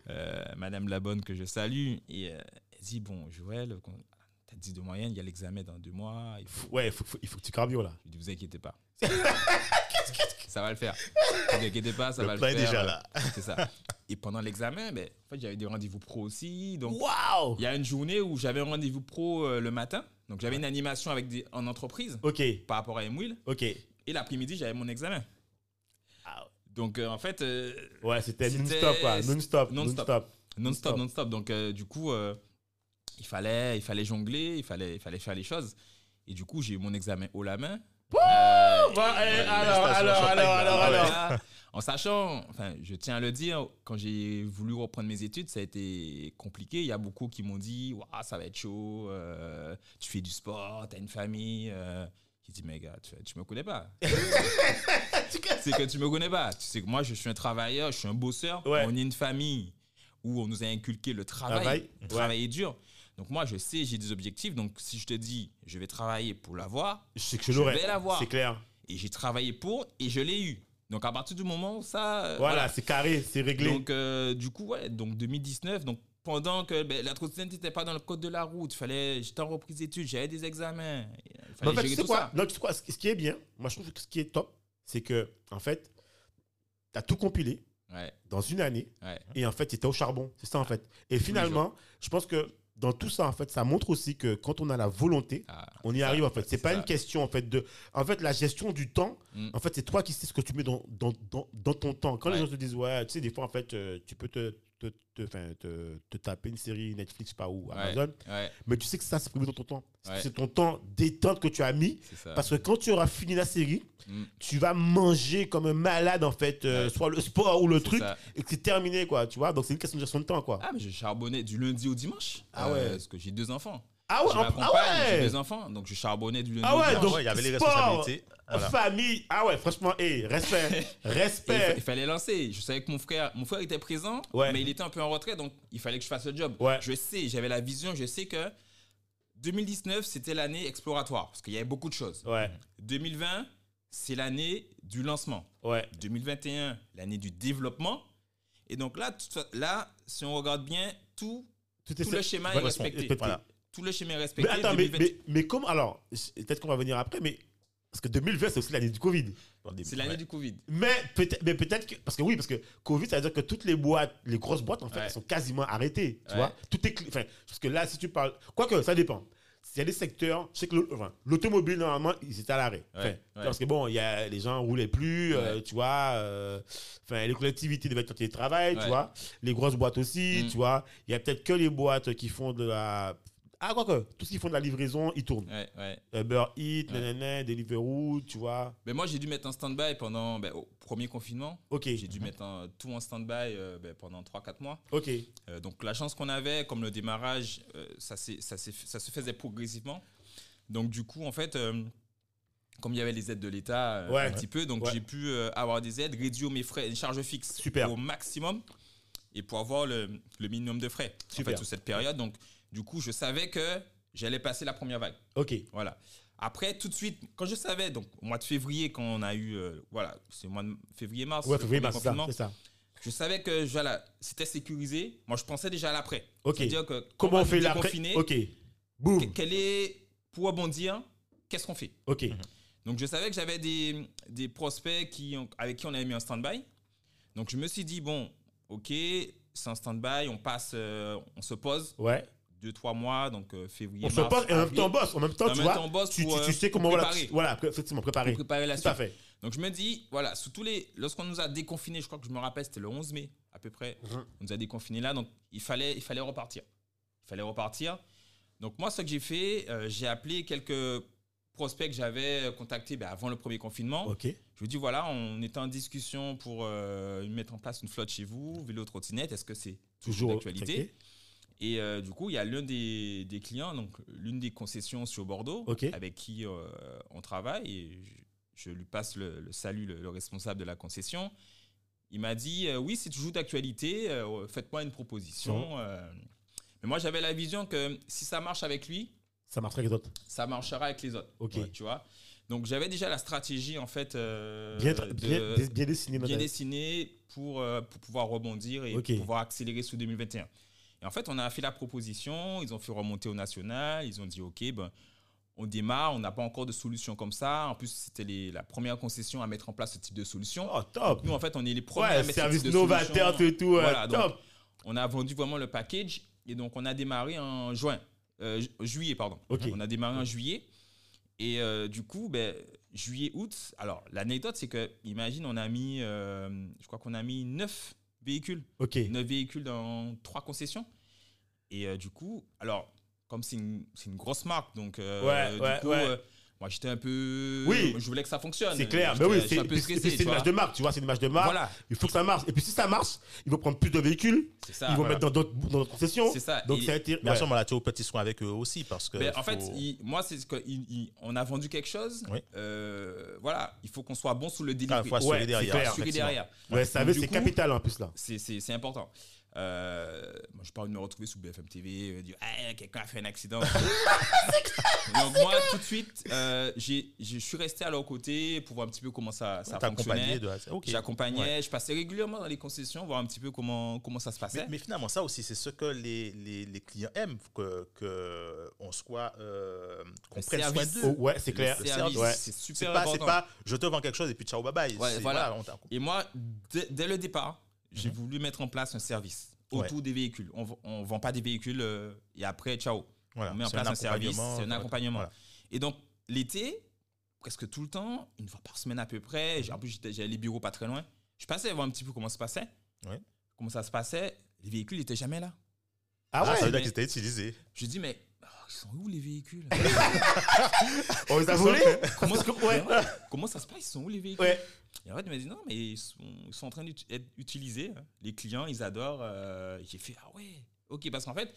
<laughs> Madame Labonne, que je salue, et elle dit, bon, Joël, 10 de moyenne, il y a l'examen dans deux mois. Il faut... Ouais, faut- faut- il faut que tu carbures là. Je lui dis, vous inquiétez pas. <laughs> ça va le faire. Ne <laughs> vous inquiétez pas, ça Le va le faire. déjà là. <laughs> C'est ça. Et pendant l'examen, ben, en fait, j'avais des rendez-vous pro aussi. Donc, il y a une journée où j'avais un rendez-vous pro euh, le matin. Donc, j'avais une animation avec des, en entreprise Ok, par rapport à Emwill. ok. Et l'après-midi, j'avais mon examen. Ah Donc, euh, en fait, euh, Ouais, c'était non-stop quoi. Non-stop, Non-stop. non-stop. non-stop. Donc, du coup, il, fallait, il fallait jongler, il fallait, il fallait faire les choses. Et du coup, j'ai eu mon examen haut la main. Euh, Bah, eh, alors, alors, alors, alors, Ah alors. En sachant, enfin, je tiens à le dire, quand j'ai voulu reprendre mes études, ça a été compliqué. Il y a beaucoup qui m'ont dit, Ouah, ça va être chaud, euh, tu fais du sport, tu as une famille. euh. J'ai dit, mais gars, tu, tu me connais pas. <laughs> c'est que tu me connais pas. Tu sais que moi, je suis un travailleur, je suis un bosseur. Ouais. On est une famille où on nous a inculqué le travail, Travail, ouais. travailler dur. Donc moi, je sais, j'ai des objectifs. Donc si je te dis, je vais travailler pour l'avoir, Je sais que je Je vais l'avoir. C'est clair. et j'ai travaillé pour, et je l'ai eu. Donc à partir du moment où ça... euh, Voilà, c'est carré, c'est réglé. Donc euh, du coup, ouais, donc 2019, donc pendant que ben, la trottinette n'était pas dans le code de la route, fallait, j'étais en reprise d'études, j'avais des examens, en fait, tu sais tout quoi? Non, tu sais quoi? Ce ce qui est bien, moi je trouve que ce qui est top, c'est que, en fait, tu as tout compilé Ouais, dans une année ouais. et en fait, tu étais au charbon. C'est ça en fait. Et finalement, je pense que dans tout ça, en fait, ça montre aussi que quand on a la volonté, Ah, on y ça, arrive en fait. C'est pas ça. une question en fait de. En fait, la gestion du temps, Mm. en fait, c'est toi qui sais ce que tu mets dans, dans, dans, dans ton temps. Quand les gens te disent, ouais, tu sais, des fois, en fait, euh, tu peux te, te, te, te, te taper une série Netflix, pas où, Ouais. Amazon, Ouais, mais tu sais que ça, c'est ton temps. Ouais. C'est ton temps détente que tu as mis. Parce que quand tu auras fini la série, Mm. tu vas manger comme un malade, en fait, euh, soit le sport ou le truc, ça. et que c'est terminé, quoi, tu vois. Donc, c'est une question de gestion de temps, quoi. Ah, mais je charbonnais du lundi au dimanche. Ah ouais. Parce que j'ai deux enfants. Ah ouais, ah j'ai des enfants, donc je charbonnais du lundi Ah ouais, donc Ouais, il y avait les sport, responsabilités. Voilà. famille. Ah ouais, franchement, hey, <laughs> respect. Il, fa- respect. il fallait lancer. Je savais que mon frère, mon frère était présent, Ouais. mais il était un peu en retrait, donc il fallait que je fasse le job. Ouais. Je sais, j'avais la vision, je sais que 2019, c'était l'année exploratoire, parce qu'il y avait beaucoup de choses. Ouais, 2020, c'est l'année du lancement. ouais. 2021, l'année du développement. Et donc là, tout là, si on regarde bien, tout, Tout, tout le schéma est respecté. Voilà. Tout le schéma est Mais respecté. attends, mais, 2020 mais, mais comme. Alors, peut-être qu'on va venir après, mais. Parce que 2020, c'est aussi l'année du Covid. C'est l'année Ouais. du Covid. Mais peut-être mais peut-être que. Parce que oui, parce que Covid, ça veut dire que toutes les boîtes, les grosses boîtes, en fait, Ouais. elles sont quasiment arrêtées. Tu Ouais. vois Tout est. Enfin, parce que là, si tu parles. Quoique, ça dépend. S'il y a des secteurs, je sais que enfin, l'automobile, normalement, ils étaient à l'arrêt. Ouais, Enfin, ouais. Parce que bon, il y a, les gens roulaient plus, euh, tu vois. euh, Enfin, les collectivités devaient être en télétravail, tu vois. Les grosses boîtes aussi, Mm. tu vois. Il y a peut-être que les boîtes qui font de la. Ah, quoique, tout ce qui font de la livraison, ils tournent. Ouais, ouais. Uber Eats, Ouais. nanana, Deliveroo, tu vois. Mais moi, j'ai dû mettre en stand-by pendant ben, au premier confinement. Ok, J'ai dû mettre en- tout en stand-by euh, ben, pendant 3-4 mois. ok. Euh, donc la chance qu'on avait, comme le démarrage, euh, ça, se faisait progressivement. Donc du coup, en fait, comme il y avait les aides de l'État un petit peu, donc j'ai pu avoir des aides, réduire mes frais, les charges fixes Super. au maximum et pour avoir le, le minimum de frais en Super. fait, sur cette période. Donc du coup, je savais que j'allais passer la première vague. Ok. Voilà. Après, tout de suite, quand je savais, donc au mois de février, quand on a eu, euh, voilà, c'est le mois de février-mars, Ouais, le février, premier mars, c'est ça, confinement, c'est ça. je savais que voilà, c'était sécurisé. Moi, je pensais déjà à l'après. Ok. C'est-à-dire que Comment on fait l'après Ok. Boum. que- Quel est, pour rebondir, qu'est-ce qu'on fait? Ok. Donc, je savais que j'avais des, des prospects qui, ont- avec qui on avait mis en stand-by. Donc, je me suis dit, bon, ok, c'est en stand-by, on passe, euh, on se pose Ouais. Deux, trois mois, donc euh, février, On se et en même temps bosse. En même temps, En tu même vois. temps, on bosse tu, pour, tu- tu euh, sais comment voilà, préparer. voilà, pré- effectivement préparer. préparer la Tout à suite. fait. Donc, je me dis, voilà, sous tous les, lorsqu'on nous a déconfinés, je crois que je me rappelle, c'était le 11 mai, à peu près, Mhm. on nous a déconfinés là, donc il fallait, il fallait repartir. Il fallait repartir. Donc moi, ce que j'ai fait, euh, j'ai appelé quelques prospects que j'avais contactés ben, avant le premier confinement. Ok. Je lui dis, voilà, on était en discussion pour euh, mettre en place une flotte chez vous, vélo trottinette, est-ce que c'est toujours d'actualité. Et euh, du coup, il y a l'un des, des clients, donc l'une des concessions sur Bordeaux, Ok. avec qui euh, on travaille, et je, je lui passe le, le salut, le, le responsable de la concession. Il m'a dit, euh, oui, c'est toujours d'actualité, euh, faites-moi une proposition. euh. Mais moi, j'avais la vision que si ça marche avec lui, Ça marcherait avec les autres. ça marchera avec les autres. Ok. Ouais, tu vois Donc, j'avais déjà la stratégie, en fait, euh, Bien, de- bien, bien, bien dessiné. bien pour, euh, pour pouvoir rebondir et Ok. pour pouvoir accélérer sur 2021. Et en fait, on a fait la proposition, ils ont fait remonter au national, ils ont dit OK, ben, on démarre, on n'a pas encore de solution comme ça. En plus, c'était la première concession à mettre en place ce type de solution. Oh, top. Nous, en fait, on est les premiers à Ouais, mettre ce service type de novateur, tout tout. Voilà, donc, top. On a vendu vraiment le package et donc on a démarré en juin, euh, ju- juillet, pardon. On a démarré en juillet. Et euh, du coup, ben, juillet, août. Alors, l'anecdote, c'est que, imagine, on a mis, euh, je crois qu'on a mis neuf véhicules. Ok. Neuf véhicules dans trois concessions. Et euh, du coup, alors, comme c'est une, une grosse marque, donc, euh, Ouais, du ouais, coup, ouais. Moi, j'étais un peu. Oui. Je voulais que ça fonctionne. C'est clair. Mais oui, c'est un peu puis- puis stressé. c'est tu une image de marque, tu vois, c'est une image de marque. Voilà, Il faut que ça marche. Et puis si ça marche, ils vont prendre plus de véhicules, c'est ça. ils vont voilà. mettre dans d'autres dans d'autres concessions. C'est ça. Donc Et- ça a été. Mais ouais. moment-là, tu es au petit soin avec eux aussi parce que. En fait, il- moi, c'est ce que il- il- on a vendu quelque chose. Oui. euh, voilà, il faut qu'on soit bon sous le Ah, delivery. faut assurer Ouais, derrière. Assurer derrière. Ouais, ça c'est capital en plus là. C'est important. Euh, moi, je parle de me retrouver sous BFM TV, euh, dire Ah, quelqu'un a fait un accident. <laughs> Donc, moi, tout de suite, euh, j'ai- je suis resté à leur côté pour voir un petit peu comment ça, ça fonctionnait. de. J'accompagnais, Ouais. je passais régulièrement dans les concessions, voir un petit peu comment, comment ça se passait. Mais, mais finalement, ça aussi, c'est ce que les, les, les clients aiment, que, que on soit, euh, qu'on prenne soin d'eux. Oh, ouais, c'est clair. Le service, service, ouais. c'est C'est super pas, c'est important. pas, je te vends quelque chose et puis ciao, bye bye. Voilà. Et moi, dès, dès le départ, j'ai voulu mettre en place un service autour des véhicules. On ne vend pas des véhicules euh, et après, ciao. Voilà, on met en place un un, service, c'est un accompagnement. Voilà. Et donc, l'été, presque tout le temps, une fois par semaine à peu près, j'ai- en plus, j'avais les bureaux pas très loin, je passais voir un petit peu comment ça se passait. Ouais. Comment ça se passait. Les véhicules n'étaient jamais là. Ah Ah, ça veut ouais dire qu'ils étaient utilisés. Je dis, mais ils sont où les véhicules <laughs> On les a volés comment, Parce que- ouais. comment ça se passe? Ils sont où les véhicules? Ouais. Et en fait, il m'a dit non, mais ils sont, ils sont en train d'être utilisés. hein. Les clients, ils adorent. euh, J'ai fait ah ouais, ok, parce qu'en fait,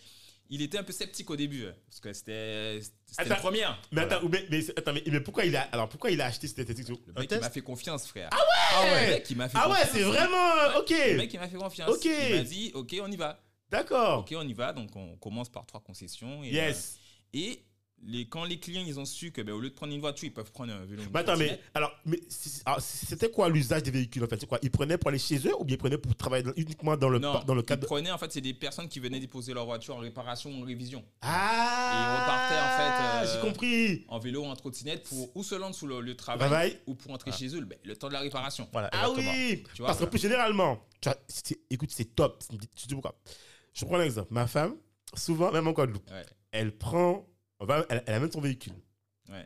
il était un peu sceptique au début, euh, parce que c'était une première. Mais Voilà. attends, mais, mais, attends, mais, mais pourquoi il a alors pourquoi il a acheté cette esthétique Le mec, m'a fait confiance, frère. Ah ouais Le mec, il m'a fait Ah ouais, confiance. c'est vraiment OK. Le mec, il m'a fait confiance. Ok. Il m'a dit, OK, on y va. D'accord. OK, on y va. Donc, on commence par trois concessions. Et, Yes. euh, et les, quand les clients, ils ont su que, ben, au lieu de prendre une voiture, ils peuvent prendre un vélo. Mais attends, mais alors, mais c'était quoi l'usage des véhicules en fait? C'est quoi? Ils prenaient pour aller chez eux ou bien ils prenaient pour travailler dans- uniquement dans le, Non, dans le ils cadre de- prenaient, en fait, c'est des personnes qui venaient déposer leur voiture en réparation ou en révision. Ah Et ils repartaient, en fait, euh, J'ai compris. En vélo ou en trottinette pour ou se rendre sous le lieu de travail ou pour entrer chez eux, ben, le temps de la réparation. Voilà, Ah exactement. oui Tu vois, Parce voilà. plus, généralement, tu vois, c'est- écoute, c'est top. Tu sais pourquoi Je prends un exemple. Ma femme, souvent, même en Guadeloupe, Ouais. elle prend. On va, elle, elle amène son véhicule. Ouais.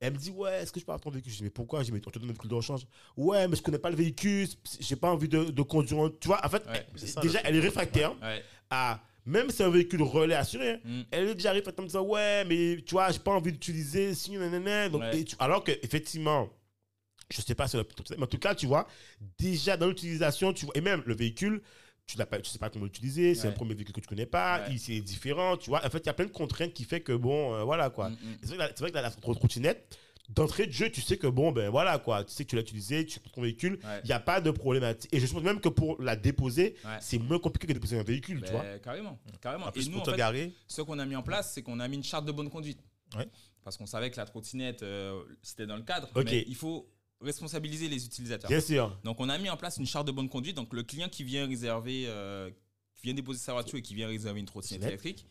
Elle me dit, ouais, est-ce que je peux avoir ton véhicule? Je dis, mais pourquoi? Je dis, mais on te donne un véhicule de rechange. Ouais, mais je connais pas le véhicule, j'ai pas envie de, de conduire. Tu vois, en fait, Ouais, elle- c'est ça, déjà, le elle est réfractaire à. Même si c'est un véhicule relais assuré, Mm. elle est déjà réfractaire en me disant, ouais, mais tu vois, j'ai pas envie d'utiliser. Si, nanana. Donc, Ouais. et tu- alors que, effectivement, je sais pas si mais en tout cas, tu vois, déjà dans l'utilisation, tu vois, et même le véhicule, tu ne sais pas comment l'utiliser, c'est un premier véhicule que tu connais pas, Ouais. il c'est différent, tu vois. En fait, il y a plein de contraintes qui fait que, bon, euh, voilà, quoi. Mm, mm. C'est vrai que la- c'est vrai que la, la trottinette, d'entrée de jeu, tu sais que, bon, ben voilà, quoi. Tu sais que tu l'as utilisé, tu prends ton véhicule, il Ouais. n'y a pas de problématique. Et je suppose même que pour la déposer, c'est moins compliqué que de déposer un véhicule, tu Ben, vois. Carrément, carrément. En Et plus, nous, pour en fait, garer, ce qu'on a mis en place, c'est qu'on a mis une charte de bonne conduite. Parce qu'on savait que la trottinette, euh, c'était dans le cadre. Ok. Mais il faut responsabiliser les utilisateurs. Bien sûr. Donc, on a mis en place une charte de bonne conduite. Donc, le client qui vient réserver, euh, qui vient déposer sa voiture et qui vient réserver une trottinette électrique,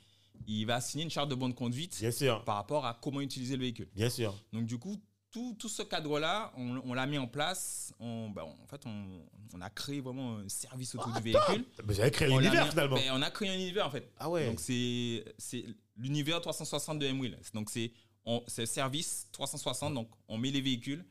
il va signer une charte de bonne conduite Bien sûr. par rapport à comment utiliser le véhicule. Bien sûr. Donc, du coup, tout, tout ce cadre-là, on, on l'a mis en place. On, ben, en fait, on, a créé vraiment un service autour du véhicule. Mais J'avais créé l'a l'univers, finalement. ben, on a créé un univers, en fait. Ah ouais. Donc c'est c'est l'univers 360 de M-Wheel. Donc c'est on- c'est service 360. Donc on met les véhicules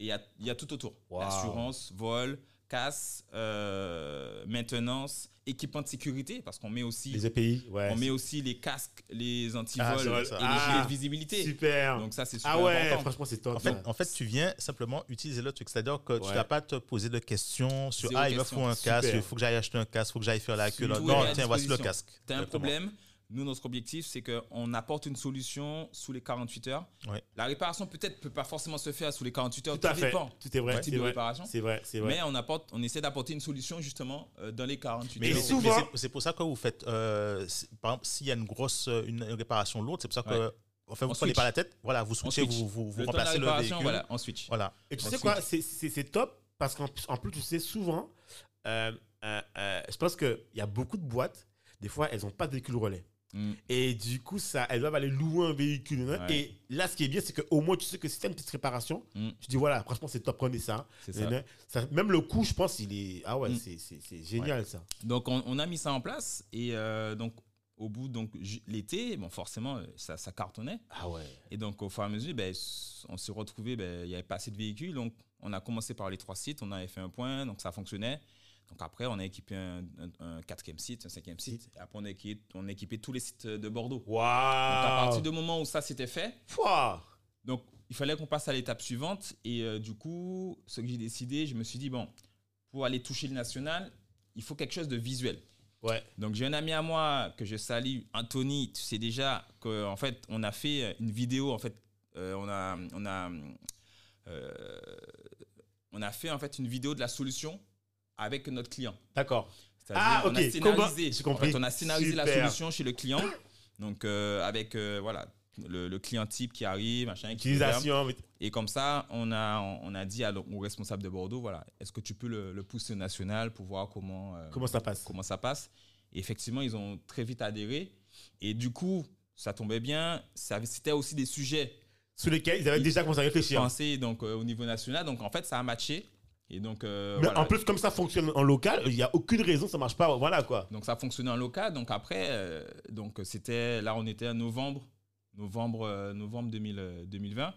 et il y a, il y a tout autour. Wow. Assurance, vol, casse, euh, maintenance, équipement de sécurité parce qu'on met aussi Les EPI, ouais. on met aussi les casques, les Ah, antivols vrai, et les Ah, gilets de visibilité. Super. Donc ça c'est super ah ouais, important. franchement, c'est top. En fait, ça. en fait, tu viens simplement utiliser le truc. C'est-à-dire que tu Ouais. n'as pas à te poser de questions sur Ah, il me faut un Super. casque, il faut que j'aille acheter un casque, il faut que j'aille faire la queue. Non, tiens, voici le casque. Tu as un problème. Nous, notre objectif, c'est qu'on apporte une solution sous les 48 heures. Ouais. La réparation, peut-être, peut pas forcément se faire sous les 48 heures. Tout à fait. dépend. Tout est vrai. du type C'est de vrai. réparation. C'est vrai. C'est vrai. Mais on, apporte, on essaie d'apporter une solution justement euh, dans les 48 Mais, heures. c'est- souvent- mais c'est- pour ça que vous faites, euh, par exemple, s'il y a une grosse euh, une, réparation lourde, c'est pour ça que, Ouais. enfin, vous On prenez pas la tête, voilà, vous switchez, switch. vous, vous, vous le temps de la remplacez le véhicule. voilà, on switch. Voilà. Et tu sais quoi, c'est- top parce qu'en plus- tu sais, souvent, euh, euh, euh, je pense qu'il y a beaucoup de boîtes, des fois, elles n'ont pas de véhicule relais. Mm. Et du coup, ça, elles doivent aller louer un véhicule. hein. Ouais. Et là, ce qui est bien, c'est qu'au moins, tu sais que si tu une petite réparation, Mm. tu dis voilà, franchement, c'est top, prenez ça. C'est ça. Hein, ça- Même le coût, je pense, il est. Ah ouais, Mm. c'est- génial ça. Donc on, on a mis ça en place et euh, donc au bout donc l'été, bon forcément euh, ça, ça cartonnait Ah ouais. et donc au fur et à mesure, ben, on s'est retrouvé, ben, il y avait pas assez de véhicules donc on a commencé par les trois sites, on avait fait un point donc ça fonctionnait. Donc après on a équipé un, un- un quatrième site, un cinquième site. Et après on a équipé, on a équipé tous les sites de Bordeaux. Donc à partir du moment où ça s'était fait. Donc, il fallait qu'on passe à l'étape suivante. Et euh, du coup, ce que j'ai décidé, je me suis dit, bon, pour aller toucher le national, il faut quelque chose de visuel. Ouais. Donc, j'ai un ami à moi que je salue, Anthony. Tu sais déjà qu'en fait, on a fait une vidéo. En fait, euh, on, a, on, a, euh, on a fait en fait une vidéo de la solution avec notre client. D'accord. Ah, on ok. a scénarisé, en fait, on a scénarisé la solution chez le client. Donc, euh, avec euh, voilà, le, le client type qui arrive, machin, qui Et comme ça, on a, on a dit à au responsable de Bordeaux, voilà, est-ce que tu peux le, le pousser au national pour voir comment, euh, Comment ça passe? comment ça passe? Et effectivement, ils ont très vite adhéré. Et du coup, ça tombait bien. C'était aussi des sujets Sur lesquels ils avaient déjà commencé à réfléchir. pensés donc, au niveau national. Donc, en fait, ça a matché. Et donc, euh, Mais voilà. en plus, comme ça fonctionne en local, il n'y a aucune raison ça marche pas. Voilà quoi. Donc ça fonctionnait en local. Donc après, euh, donc c'était là on était en novembre, novembre, euh, novembre 2000, euh, 2020.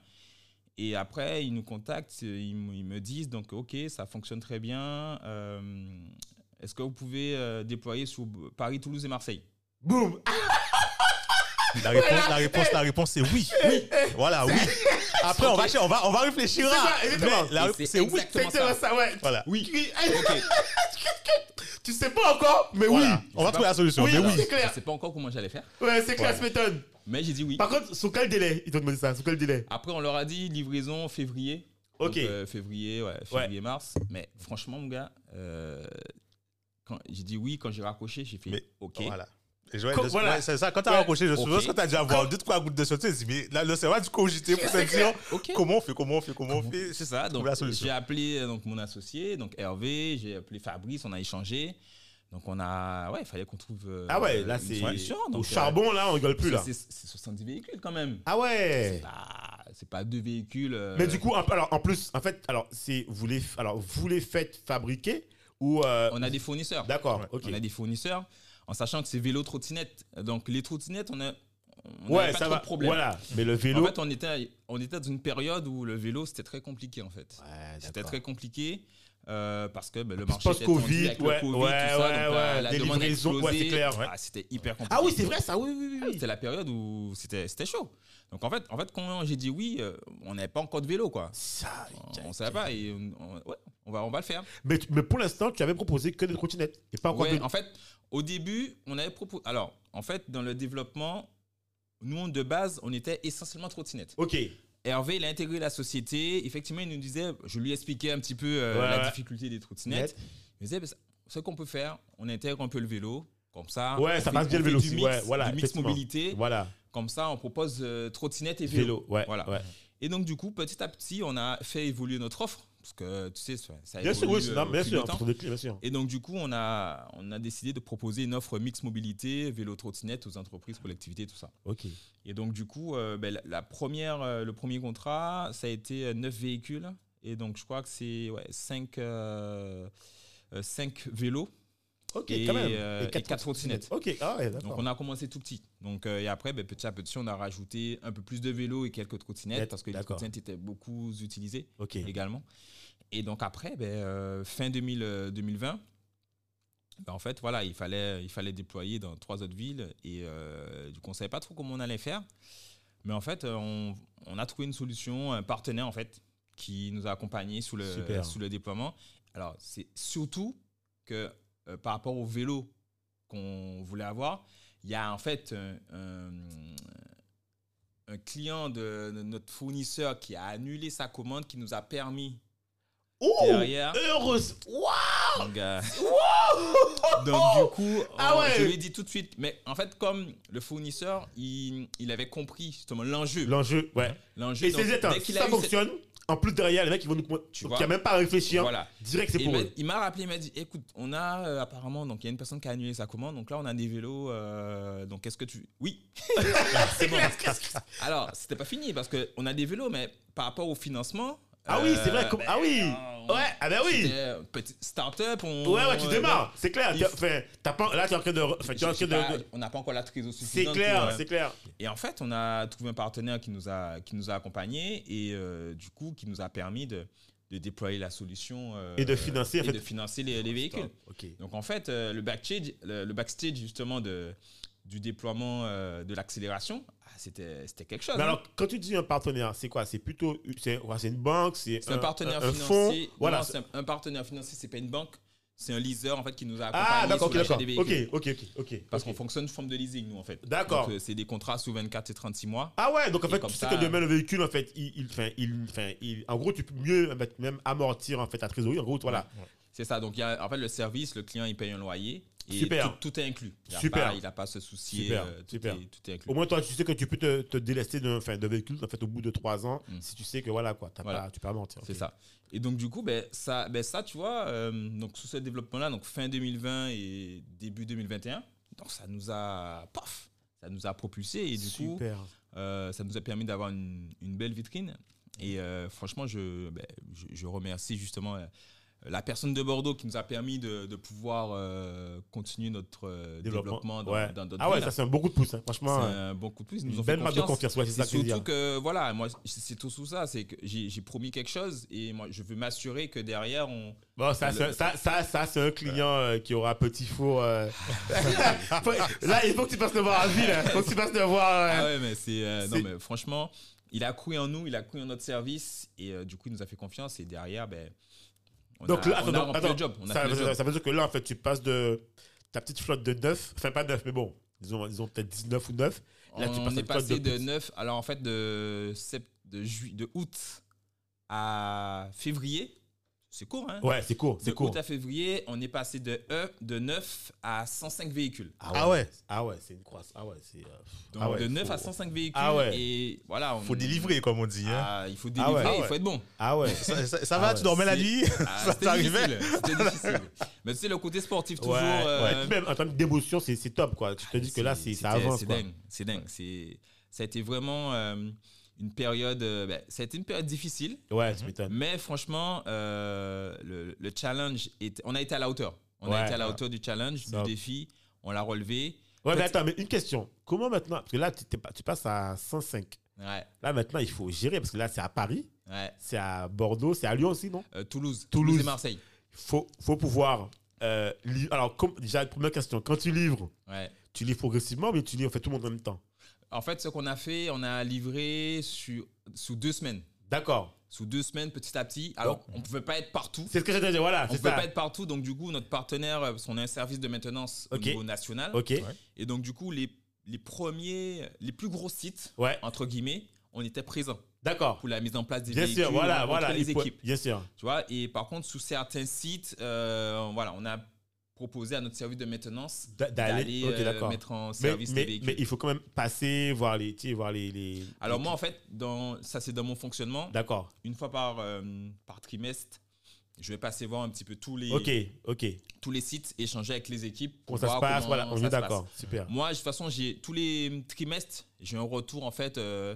Et après ils nous contactent, ils, me disent donc ok ça fonctionne très bien. Est-ce que vous pouvez déployer sur Paris, Toulouse et Marseille? Boum <laughs> La réponse, la réponse, la réponse, c'est oui. Oui. Voilà, oui. Après, on va, on va, on va réfléchir. C'est à- mais la réponse, c'est oui. exact. Exactement Exactement ça, ouais. Voilà. Oui. <laughs> Oui. Ok. tu sais pas encore, mais Voilà. oui. On va trouver la solution. Oui, mais oui. c'est Je clair. sais pas encore comment j'allais faire, Ouais, c'est clair, Ouais. ça m'étonne. mais j'ai dit oui. Par contre, sous quel délai? Ils t'ont demandé ça, sous quel délai? Après, on leur a dit livraison février. Ok. Donc, euh, février, ouais, février, mars. Mais franchement, mon gars, euh, quand j'ai dit oui, quand j'ai raccroché, j'ai fait Mais- OK. Voilà. Je- voilà. ouais, c'est ça. Quand t'as Ouais. raccroché, je Ok. suppose que t'as dû avoir deux, trois gouttes de sauté. Mais là, le cerveau a dû cogiter pour se dire OK. comment on fait, comment on fait, comment on fait? C'est ça. Donc, j'ai appelé euh, donc, mon associé, donc Hervé, j'ai appelé Fabrice, on a échangé. Donc, on a. Ouais, il fallait qu'on trouve. euh, Ah ouais, là, c'est. solution. Au Donc, euh, charbon, là, on rigole plus, là. c'est- C'est 70 véhicules quand même. Ah ouais c'est pas deux véhicules. euh, Mais du coup, alors, en plus, en fait, alors, c'est, vous les, alors, vous les faites fabriquer ou. euh, on a des fournisseurs. D'accord, Ouais. ok. On a des fournisseurs, en sachant que c'est vélo trottinette. Donc les trottinettes, on a, on Ouais, pas ça trop va. de problème. Voilà. Mais le vélo. En fait, on était, on était dans une période où le vélo c'était très compliqué en fait. Ouais, C'était très compliqué euh, parce que ben, le marché était tendu avec ouais, le Covid, ouais, tout ça, ouais, donc ouais, la demande a explosé. Ah, c'était hyper compliqué. Ah oui, c'est vrai, ça, oui, oui, oui. oui. C'était la période où c'était c'était chaud. Donc en fait, en fait quand j'ai dit oui, euh, on n'avait pas encore de vélo quoi. Ça, On ne savait pas et on, on- ouais, on va, on va le faire. Mais, tu- mais pour l'instant, tu avais proposé que des trottinettes. Et pas encore Ouais, de- en fait, au début, on avait proposé. Alors, en fait, dans le développement, nous, de base, on était essentiellement trottinette. Ok. Hervé, il a intégré la société. Effectivement, il nous disait, je lui expliquais un petit peu euh, Ouais, la ouais. difficulté des trottinettes. Il me disait, bah, ce qu'on peut faire, on intègre un peu le vélo. Comme ça, Ouais, on ça fait- passe bien on le fait vélo du aussi, mix, ouais, voilà, du mix effectivement. mobilité. Voilà. Comme ça, on propose euh, trottinette et vélo. Vélo, ouais. Voilà. ouais. Et donc, du coup, petit à petit, on a fait évoluer notre offre. Parce que, tu sais, ça ça Bien sûr, oui, euh, non, au bien sûr. clés, bien sûr. Et donc, du coup, on a, on a décidé de proposer une offre mix mobilité, vélo trottinette aux entreprises, collectivités, tout ça. Ok. Et donc, du coup, euh, ben, la, la première, euh, le premier contrat, ça a été euh, 9 véhicules. Et donc, je crois que c'est ouais, 5, vélos. Ok, Et, quand même. euh, et quatre trottinettes. Ok, ah ouais, Donc, on a commencé tout petit. Donc, euh, et après, ben, petit à petit, on a rajouté un peu plus de vélos et quelques trottinettes Net, parce que les trottinettes étaient beaucoup utilisées également. Et donc après, ben, euh, fin 2000, euh, 2020, ben, en fait, voilà, il fallait, il fallait déployer dans trois autres villes. Et euh, du coup, on ne savait pas trop comment on allait faire. Mais en fait, euh, on, on a trouvé une solution, un partenaire, en fait, qui nous a accompagnés sous le, Super. sous le déploiement. Alors, c'est surtout que euh, par rapport au vélo qu'on voulait avoir, il y a en fait un, un- un client de, de notre fournisseur qui a annulé sa commande, qui nous a permis Oh derrière. Heureuse Waouh Donc, euh, donc, du coup, Ah on- ouais. je lui ai dit tout de suite. Mais en fait, comme le fournisseur, il, il avait compris justement l'enjeu. L'enjeu, ouais. L'enjeu. Et donc, dès qu'il ça cette- fonctionne, en plus derrière, les mecs, ils vont nous. Tu vois n'as même pas à réfléchir. Voilà. Direct, c'est pour il eux. il m'a rappelé, il m'a dit écoute, on a euh, apparemment, donc il y a une personne qui a annulé sa commande, donc là on a des vélos, euh, donc qu'est-ce que tu. Oui <laughs> C'est bon. <laughs> Alors, c'était pas fini parce qu'on a des vélos, mais par rapport au financement. Ah oui, c'est vrai. euh, ben, Ah oui on- Ouais, ah ben oui petite start-up. On, Ouais, ouais, tu on- démarres, c'est clair. il t'as pas- Là, tu es en train de. Enfin, tu en train pas- de. On n'a pas encore la C'est suffisante. clair, pour, euh, c'est clair. Et en fait, on a trouvé un partenaire qui nous a, qui nous a accompagnés et euh, du coup, qui nous a permis de, de déployer la solution. euh, Et de financer, en et fait. de financer les, les véhicules. Ok. Donc en fait, euh, le, backstage, le, le backstage justement de, du déploiement euh, de l'accélération, c'était quelque chose. Mais hein. alors, quand tu dis un partenaire, c'est quoi? C'est plutôt. C'est une banque C'est c'est un partenaire un financier. fonds? Voilà. Non, un, un partenaire financier, c'est pas une banque, c'est un leaser en fait qui nous a Ah, accompagnés l'achat d'accord. des Ok, véhicules. ok, ok. ok. Parce qu'on fonctionne sous forme de leasing, nous, en fait. D'accord. Donc, euh, c'est des contrats sous 24 et 36 mois. Ah ouais, donc en fait, tu sais ça- que demain, le véhicule, en fait, il, il, enfin, il, enfin, il- en gros, tu peux mieux même amortir, en fait, ta trésorerie. En gros, voilà. C'est ça. Donc, y a, en fait, le service, le client, il paye un loyer. Et Super. Tout, tout est inclus. Il n'a Super. pas, il a pas à se soucier. Super, euh, tout, super. Est, tout est inclus. Au moins, toi, tu sais que tu peux te, te délester d'un véhicule, en fait, au bout de trois ans, Mm. si tu sais que, voilà, quoi, t'as Voilà. pas, tu peux amortir. C'est ok. ça. Et donc, du coup, ben, ça, ben, ça tu vois, euh, donc, sous ce développement-là, donc fin 2020 et début 2021, donc, ça nous a. Paf Ça nous a propulsé. Et du coup, Super. Euh, ça nous a permis d'avoir une, une belle vitrine. Et franchement, je, ben, je, je remercie justement la personne de Bordeaux qui nous a permis de, de pouvoir euh, continuer notre euh, développement, dans ouais. dans Ah ouais, ça, c'est un bon coup de pouce, hein. C'est franchement. un bon coup de pouce. Ils nous Une ont belle fait marque de confiance. confiance, ouais, c'est ça que surtout dire. que, voilà, moi, c'est tout sous ça. C'est que j'ai promis quelque chose et moi, je veux m'assurer que derrière, on. Bon, ça, Le- ça, ça, ça, c'est un client euh, qui aura petit four. euh. <laughs> Là, il faut que tu passes le voir à ville. Il faut que tu passes le voir. euh. Ah ouais, mais c'est. euh, non, mais franchement, il a cru en nous, il a cru en notre service et euh, du coup, il nous a fait confiance et derrière, ben. On Donc a, là, on attends, a rempli attends, le job. On a ça, fait le ça- job. ça veut dire que là, en fait, tu passes de ta petite flotte de 9, enfin pas 9, mais bon, disons, disons peut-être 19 ou 9. Là, tu on passes à est passé de de plus. 9, alors en fait de, sept- de, ju- de août à février, c'est court, hein? Ouais, c'est court, c'est court. août à février, on est passé de, E, de 9 à 105 véhicules. Ah ouais. Ah ouais, c'est une croissance. Ah ouais, c'est. euh, Donc ah ouais, de 9 faut- à 105 véhicules. Ah ouais. Et voilà. On, Faut délivrer, comme on dit. hein. Ah, il faut Ah délivrer, ouais. Ah il faut être bon. Ah ouais. <laughs> Ça, ça- ça Ah va, ouais, tu dormais la nuit? Ah, <laughs> Ça c'était t'arrivait? difficile. C'était <laughs> difficile. Mais tu sais, le côté sportif, toujours. ouais, euh, ouais. Même en termes d'émotion, c'est c'est top, quoi. Tu te dis que là, c'est- ça avance, C'est dingue. C'est dingue. C'est- Ça a été vraiment euh, une période. euh, ben, ça a été une période difficile. Ouais. Mais franchement, euh, le, le challenge, était- on a été à la hauteur. On a été à la hauteur du challenge, du défi. On l'a relevé. Ouais, mais attends, mais une question. Comment maintenant Parce que là, tu, passes à 105. Ouais, Là, maintenant, il faut gérer, parce que là, c'est à Paris, ouais. c'est à Bordeaux, c'est à Lyon aussi, non? Euh, Toulouse. Toulouse. Et Marseille. Il faut, faut pouvoir. euh, li- Alors, comme, déjà, première question. Quand tu livres, Ouais. tu livres progressivement, mais tu livres fait tout le monde en même temps? En fait, ce qu'on a fait, on a livré sur, sous deux semaines. D'accord. Sous deux semaines, petit à petit. Alors, on ne pouvait pas être partout. C'est ce que j'allais dire, voilà, On ne c'est pouvait ça. pas être partout. Donc, du coup, notre partenaire, euh, parce qu'on a un service de maintenance au niveau national. Ok. Et donc, du coup, les, les premiers, les plus gros sites, Ouais, entre guillemets, on était présents d'accord. pour la mise en place des Bien véhicules, sûr, voilà, voilà. les équipes. Bien sûr. Tu vois, et par contre, sous certains sites, euh, voilà, on a proposé à notre service de maintenance D'a- D'aller. euh, mettre en service mais, les véhicules. mais il faut quand même passer, voir les. Voir les. les- Alors les- moi, en fait, dans, ça c'est dans mon fonctionnement. D'accord. Une fois par, euh, par trimestre, je vais passer voir un petit peu tous les, Ok, ok. tous les sites, échanger avec les équipes. Pour ça se passe Voilà, on est d'accord. Super. Moi, de toute façon, j'ai tous les trimestres, j'ai un retour en fait euh,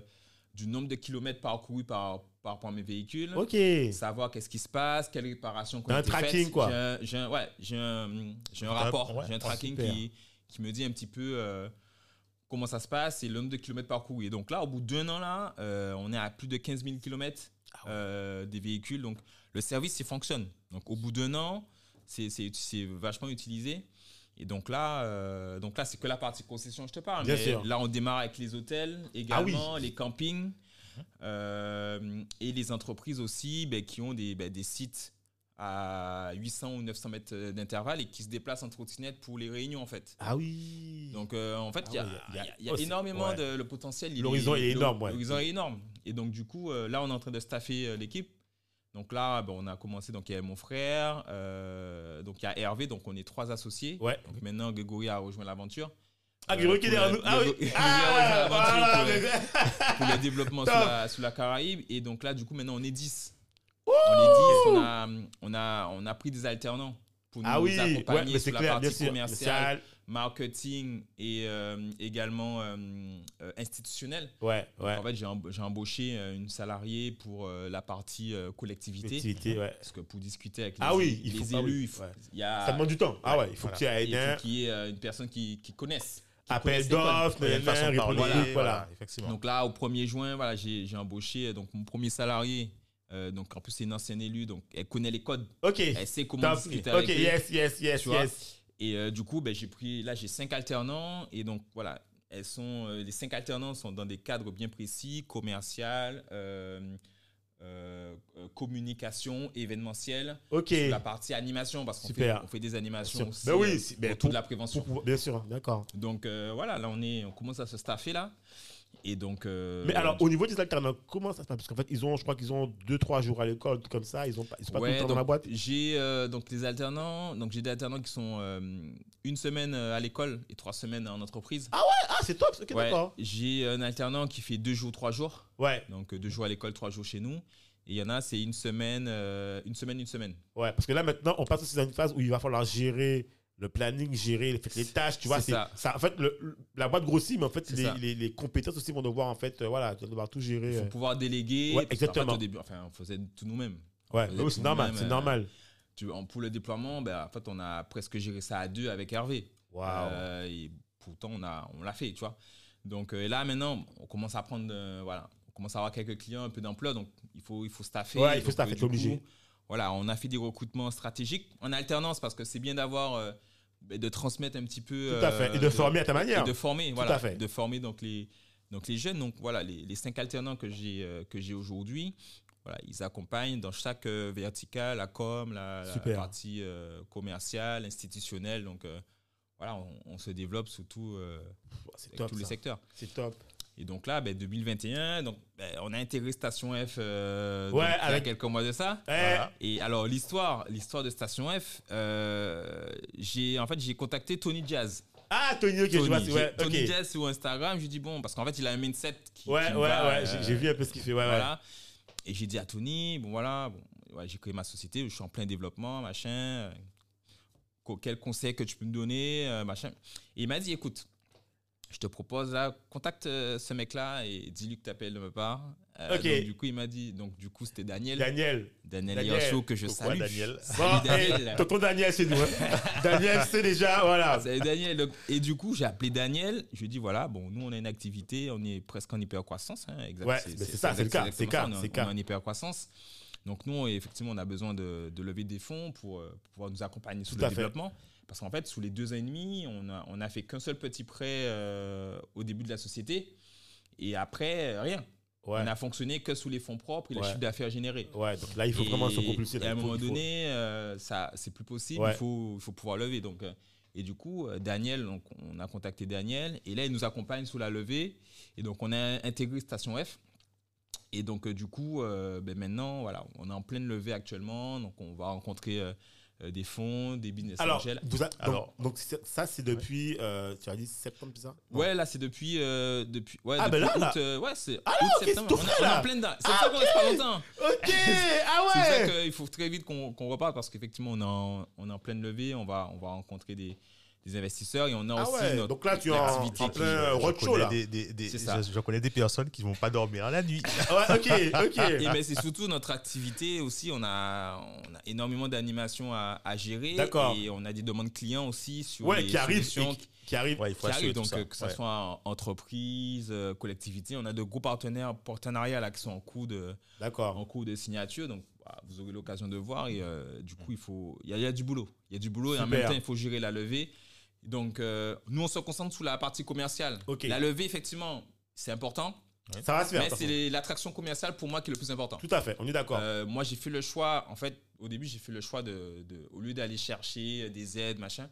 du nombre de kilomètres parcourus par, par rapport à mes véhicules. Ok. Savoir qu'est-ce qui se passe, quelles réparations qu'on un tracking, quoi. J'ai un, ouais, un, un rapport, ouais, j'ai un tracking super. qui, qui me dit un petit peu euh, comment ça se passe et le nombre de kilomètres parcourus. Et donc là, au bout d'un an, là, euh, on est à plus de 15 000 kilomètres Ah euh, des véhicules. Donc le service, il fonctionne. Donc au bout d'un an, c'est vachement utilisé. Et donc là, euh, donc là, c'est que la partie concession, je te parle. Bien Mais sûr. Là, on démarre avec les hôtels Ah également, les campings euh, et les entreprises aussi ben, qui ont des, ben, des sites à 800 ou 900 mètres d'intervalle et qui se déplacent en trottinette pour les réunions en fait. Ah oui. Donc euh, en fait, Ah il y a, y y y énormément ouais. de le potentiel. L'horizon est énorme, ouais. L'horizon est énorme. Et donc du coup, euh, là, on est en train de staffer euh, l'équipe. Donc là, ben, on a commencé. Donc il y a mon frère, euh, donc il y a Hervé. Donc on est trois associés. Ouais. Donc maintenant, Grégory a rejoint l'aventure. Ah, Euh, qui est derrière nous. Ah oui. Ah, voilà. pour- <laughs> pour le développement sous la, sous la Caraïbe. Et donc là, du coup, maintenant, on est 10. On est 10. On a, on, a, on a pris des alternants pour nous Ah oui. Ouais, accompagner sur la partie sûr. commerciale, marketing et euh, également euh, euh, institutionnel. à- Ouais, ouais. En fait, j'ai emb- j'ai embauché euh, une salariée pour euh, la partie euh, collectivité. Ouais. Parce que pour discuter avec Ah les, oui, il les faut- ah élus, oui, il faut- ouais. y a, Ça demande du temps. Ah ouais, il faut Voilà. qu'il y ait euh, une personne qui, qui connaisse. Appel d'offres, Voilà, voilà. effectivement. Donc là, au 1er juin, voilà, j'ai embauché euh, donc, mon premier salarié. Euh, donc en plus, c'est une ancienne élue, donc elle connaît les codes. Ok. Elle sait comment Top. discuter avec yes, yes, yes, Tu vois. yes. Et euh, du coup, ben, j'ai pris, là, j'ai cinq alternants. Et donc, voilà, elles sont, euh, les cinq alternants sont dans des cadres bien précis, commercial, euh, euh, communication, événementiel, Ok. sur la partie animation, parce qu'on fait, on fait des animations aussi Ben oui, euh, ben, pour- de la prévention. Pour bien sûr, d'accord. Donc euh, voilà, là, on, est, on commence à se staffer là. Et donc... euh, Mais alors, au niveau des alternants, comment ça se passe? Parce qu'en fait, ils ont, je crois qu'ils ont 2-3 jours à l'école, comme ça. Ils ont pas, ils sont pas tout Ouais, le temps dans la boîte. J'ai euh, donc les alternants, donc j'ai des alternants qui sont euh, une semaine à l'école et trois semaines en entreprise. Ah, c'est top. Ok, Ouais, d'accord. j'ai un alternant qui fait deux jours, trois jours. Ouais, Donc euh, deux jours à l'école, trois jours chez nous. Et il y en a, c'est une semaine, une semaine, une semaine. ouais. Parce que là, maintenant, on passe aussi dans une phase où il va falloir gérer le planning, gérer les, les tâches, tu vois. C'est C'est ça. En fait, le- la boîte grossit, mais en fait, les, ça. les, les compétences aussi vont devoir, en fait, euh, voilà, devoir tout Il gérer. faut euh. pouvoir déléguer. Ouais, qu'en fait, exactement. au début, enfin, on faisait tout nous-mêmes. Ouais, oui, c'est normal, c'est euh, normal. Tu- en- Pour le déploiement, ben, en fait, on a presque géré ça à deux avec Hervé. Waouh. Euh, et pourtant, on a, on l'a fait, tu vois. Donc euh, et là, maintenant, on commence à prendre, voilà, on commence à avoir quelques clients un peu d'ampleur, donc il faut, il faut staffer. Ouais, il faut staffer, obligé. coup, Voilà, on a fait des recrutements stratégiques en alternance parce que c'est bien d'avoir, euh, ben, de transmettre un petit peu. Tout à fait. Et de former à ta manière. Et de former, Tout voilà. à fait. De former donc les, donc les jeunes. Donc voilà, les, les cinq alternants que j'ai euh, que j'ai aujourd'hui. voilà, ils accompagnent dans chaque euh, verticale, la com, la, partie euh, commerciale, institutionnelle. Donc euh, voilà, on, on se développe sous tout, euh, tous les secteurs. C'est top. Et donc là, ben, 2021, donc, ben, on a intégré Station F euh, Ouais, donc, il y a quelques mois de ça. Voilà. Et alors l'histoire, l'histoire de Station F, euh, j'ai en fait j'ai contacté Tony Jazz. Ah, Tony, ok, je Tony, vois. j'ai- Ouais, Tony. Jazz sur Instagram, je lui dis bon parce qu'en fait il a un mindset qui, Ouais, qui ouais, va, ouais. euh, j'ai- vu un peu ce qu'il fait. Ouais, ouais. voilà. Et j'ai dit à Tony, bon voilà, bon, ouais, j'ai créé ma société, je suis en plein développement, machin. Quel conseil que tu peux me donner, machin. Et il m'a dit, écoute, je te propose là, contacte euh, ce mec-là et dis-lui que tu appelles de ma part. Euh, Ok. donc, du coup, il m'a dit, donc du coup, c'était Daniel, Daniel. Daniel. Hirschaud, que je salue. Daniel Bon, Salut hey, Daniel. tonton Daniel, c'est nous. hein. <laughs> Daniel, c'est déjà. Voilà. Salut Daniel. Donc, et du coup, j'ai appelé Daniel. Je lui ai dit voilà, bon, nous, on a une activité, on est presque en hypercroissance. Hein, exact- Ouais, c'est ça, c'est le cas, c'est le cas, on est- le en hypercroissance. Donc, nous, effectivement, on a besoin de, de lever des fonds pour, euh, pour pouvoir nous accompagner sur Tout le à fait. développement. Parce qu'en fait, sous les deux ans et demi, on a, on a fait qu'un seul petit prêt euh, au début de la société. Et après, euh, rien. Ouais. On a fonctionné que sous les fonds propres et Ouais. chiffre d'affaires généré. Ouais, donc là, il faut vraiment se propulser. Et à un moment il faut- donné, euh, ça, c'est plus possible. Ouais. Il faut, il faut pouvoir lever. Donc, euh, et du coup, Daniel, donc, on a contacté Daniel et là, il nous accompagne sous la levée. Et donc, on a intégré Station F. Et donc, du coup, euh, ben, maintenant, voilà, on est en pleine levée actuellement. Donc, on va rencontrer des fonds, des business Alors, angels. vous a- donc, Alors- donc c'est- ça, c'est depuis. euh, tu as dit septembre, c'est ça? Ouais, là, c'est depuis, euh, depuis, ouais, Ah, ben depuis là, là. août, euh, ouais, c'est Ah, août, ok, septembre. c'est tout On, frais, on est là. en plein dedans. C'est Ah, ça qu'on reste pas longtemps. Ok <laughs> Ah C'est ouais ça qu'il faut très vite qu'on qu'on reparte parce qu'effectivement, on, est en- on est en pleine levée, on va, on va rencontrer des, des investisseurs et on a Ah aussi ouais, notre donc là, tu es en, plein roadshow, connais là. des- des- des- C'est ça. je, je connais des personnes qui vont pas dormir la nuit. <laughs> Ouais, ok, <laughs> ok. Et ben, c'est surtout notre activité aussi. On a, on a énormément d'animations à, à gérer. D'accord. Et on a des demandes clients aussi sur Ouais, les qui arrive, solutions et qui, arrive. Ouais, il faut qui arrivent. Donc, ça. euh, que ce Ouais. soit en entreprise, euh, collectivité, on a de gros partenaires, partenariats là, qui sont en cours de, D'accord. en cours de signature. Donc, bah, vous aurez l'occasion de voir. Et euh, du coup, il faut, il y, a- il y a du boulot. Il y a du boulot et en même temps, il faut gérer la levée. Donc, euh, nous, on se concentre sur la partie commerciale. La levée, effectivement, c'est important. Ça va se faire. Mais c'est l'attraction commerciale pour moi qui est le plus important. Tout à fait, on est d'accord. Euh, moi, j'ai fait le choix, en fait, au début, j'ai fait le choix de, de- au lieu d'aller chercher des aides, machin,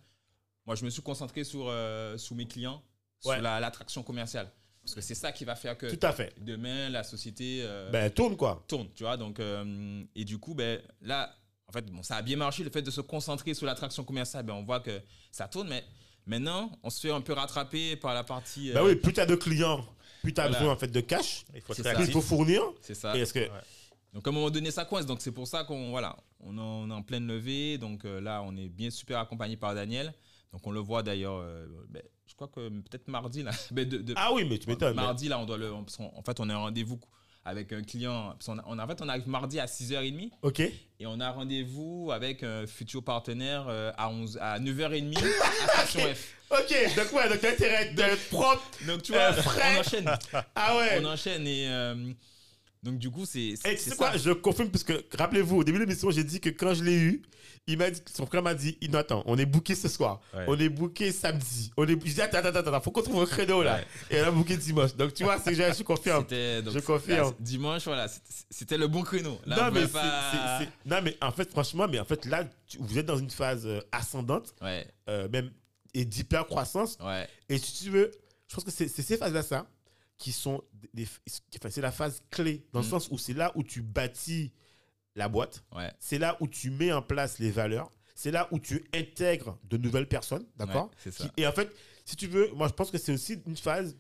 moi, je me suis concentré sur, euh, sur mes clients, Ouais. sur la- l'attraction commerciale. Parce que c'est ça qui va faire que Tout à fait. demain, la société euh, Ben, tourne, quoi. tourne, tu vois. Donc, euh, et du coup, ben, là, en fait, bon, ça a bien marché, le fait de se concentrer sur l'attraction commerciale, ben, on voit que ça tourne, mais maintenant, on se fait un peu rattraper par la partie... Ben euh, oui, plus tu as de clients, plus tu as Voilà. besoin, en fait, de cash, Il faut plus il fournir. C'est ça. Et est-ce que. Ouais. Donc à un moment donné, ça coince. Donc c'est pour ça qu'on voilà, on, en- on est en pleine levée. Donc euh, là, on est bien super accompagné par Daniel. Donc on le voit d'ailleurs. euh, ben, je crois que peut-être mardi là. <laughs> ben, de- de- Ah oui, mais tu m'étonnes. mardi là, on doit le. en fait, on a un rendez-vous avec un client. on, en fait, on arrive mardi à 6h30 Ok. et on a rendez-vous avec un futur partenaire euh, à 11 à 9h30 à <laughs> Station F. Ok, donc ouais, donc t'as intérêt d'être propre. Donc tu vois, Euh, frais. on enchaîne. Ah ouais. On enchaîne et euh, donc du coup c'est. Et c'est quoi, je confirme, parce que rappelez-vous, au début de l'émission, j'ai dit que quand je l'ai eu, il m'a dit, son frère m'a dit, il attends, on est booké ce soir, Ouais. on est booké samedi, on est, je dis, attends, attends, attends, faut qu'on trouve un créneau là, Ouais. et on a booké dimanche. Donc tu vois, c'est que je, confirme. <laughs> Donc, Je confirme. là, dimanche, voilà, c'était- le bon créneau. Là, non, on mais pas- c'est- non, mais en fait, franchement, mais en fait, là, tu- vous êtes dans une phase euh, ascendante, Ouais, euh, même, et d'hyper croissance. Et si tu veux, je pense que c'est c'est ces phases-là, ça, qui sont des, enfin, c'est la phase clé, dans le Mm. sens où c'est là où tu bâtis la boîte. ouais. c'est là où tu mets en place les valeurs, c'est là où tu intègres de nouvelles personnes, d'accord Ouais, Et en fait, si tu veux, moi je pense que c'est aussi une phase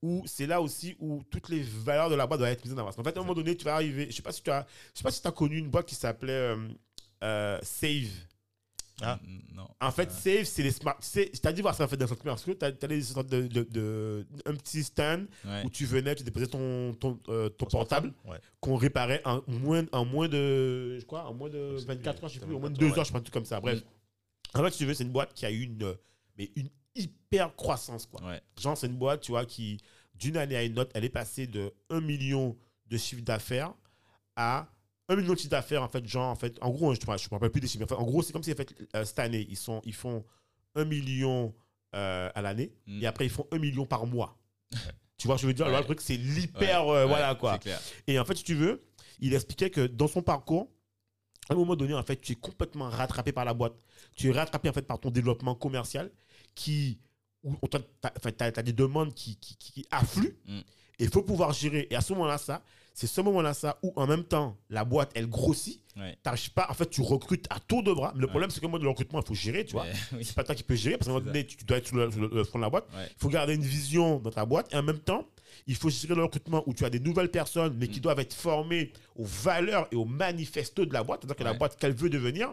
où c'est là aussi où toutes les valeurs de la boîte doivent être mises en avant. En fait, à un moment donné, tu vas arriver, je sais pas si tu as, je sais pas si tu as connu une boîte qui s'appelait euh, euh, Save. Ah. Mm, Non. En fait, Save, c'est les smart. T'ai dit voir ça en fait dans cette parce que tu as, des sortes de, de, de- un petit stand Ouais. où tu venais, tu déposais ton, ton, euh, ton portable Ouais. qu'on réparait en moins, en moins de, je crois, en moins de Je sais 24 plus, heures, je sais plus, en moins de 24 2 heures, je sais pas, un truc comme ça. Bref. En fait, si tu veux, c'est une boîte qui a eu une, euh, mais une hyper croissance, quoi. Ouais. Genre, c'est une boîte, tu vois, qui, d'une année à une autre, elle est passée de 1 million de chiffre d'affaires à 1 million de chiffre d'affaires, en fait, genre, en fait, en gros, je ne me rappelle plus des chiffres, mais en, fait, en gros, c'est comme si, en fait, euh, cette année, ils, sont, ils font 1 million euh, à l'année, Mm. et après, ils font 1 million par mois. Tu vois, je veux dire, Ouais. le truc, c'est Ouais, l'hyper. euh, voilà, quoi. Clair. Et en fait, si tu veux, il expliquait que dans son parcours, à un moment donné, en fait, tu es complètement rattrapé par la boîte. Tu es rattrapé, en fait, par ton développement commercial qui. Où tu as, des demandes qui, qui, qui- qui affluent. Mm. Et il faut pouvoir gérer. Et à ce moment-là, ça, c'est ce moment-là, ça, où en même temps, la boîte, elle grossit. Ouais. Pas, en fait, tu recrutes à tour de bras. Mais le Ouais. problème, c'est que moi, le recrutement, il faut gérer, tu vois. Mais, <laughs> oui. C'est pas toi qui peux gérer parce qu'à un moment donné, tu, dois être sur le, sur le- le front de la boîte. Ouais. Il faut garder une vision dans ta boîte et en même temps, il faut gérer le recrutement où tu as des nouvelles personnes mais qui Mm. doivent être formées aux valeurs et aux manifestos de la boîte, c'est-à-dire que la Ouais. boîte qu'elle veut devenir.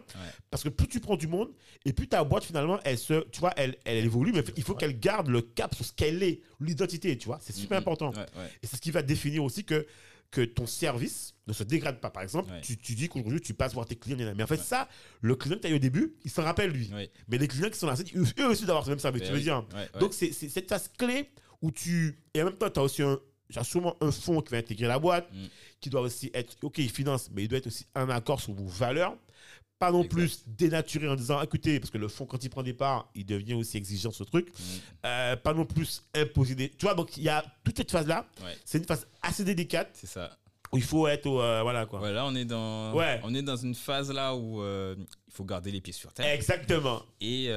Parce que plus tu prends du monde et plus ta boîte finalement, elle se, tu vois, elle, elle évolue, mais il faut Ouais. qu'elle garde le cap sur ce qu'elle est, l'identité, tu vois. C'est super Mhm. important. Ouais, ouais. Et c'est ce qui va définir aussi que, que ton service ne se dégrade pas. Par exemple, Ouais. tu, tu dis qu'aujourd'hui, tu passes voir tes clients. Mais en fait, Ouais. ça, le client que tu as eu au début, il s'en rappelle, lui. Ouais. Mais les clients qui sont là, eux aussi d'avoir ce même service, tu veux oui. dire. Donc, c'est c'est cette phase clé où tu. Et en même temps, tu as aussi un. As sûrement un fonds qui va intégrer la boîte, Mm. qui doit aussi être. Ok, il finance, mais il doit être aussi en accord sur vos valeurs. Pas non Exact. plus dénaturé en disant écoutez, parce que le fonds, quand il prend des parts, il devient aussi exigeant ce truc. Mm. Euh, pas non plus imposer des. Tu vois, donc il y a toute cette phase-là. Ouais. C'est une phase assez délicate C'est ça. où il faut être au. euh, voilà quoi. Ouais, là, on est dans, Ouais. on est dans une phase là où euh, il faut garder les pieds sur terre. Exactement. Et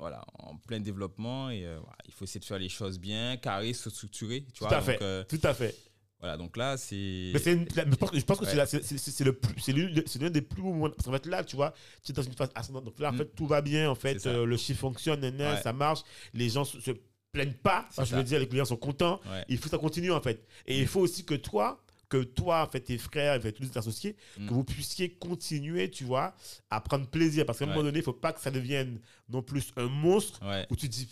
voilà, en plein développement. Et voilà, il faut essayer de faire les choses bien, carré, se structurer. Tu Tout vois, à fait. donc, Tout à fait. Voilà, donc là, c'est. Je pense que, c'est Ouais. c'est- le l'un des plus beaux moments. Parce qu'en fait, là, tu vois, tu es dans une phase ascendante. Donc là, en Mm. fait, tout va bien. En fait, euh, le chiffre fonctionne, nan, nan, Ouais. ça marche. Les gens se, se plaignent pas. Enfin, je veux dire, les clients sont contents. Ouais. Il faut que ça continue, en fait. Et il faut aussi que toi, que toi, en fait, tes frères, en fait, tous tes associés, Mm. que vous puissiez continuer, tu vois, à prendre plaisir. Parce qu'à un moment donné, il faut pas que ça devienne non plus un monstre Ouais. où tu te dis,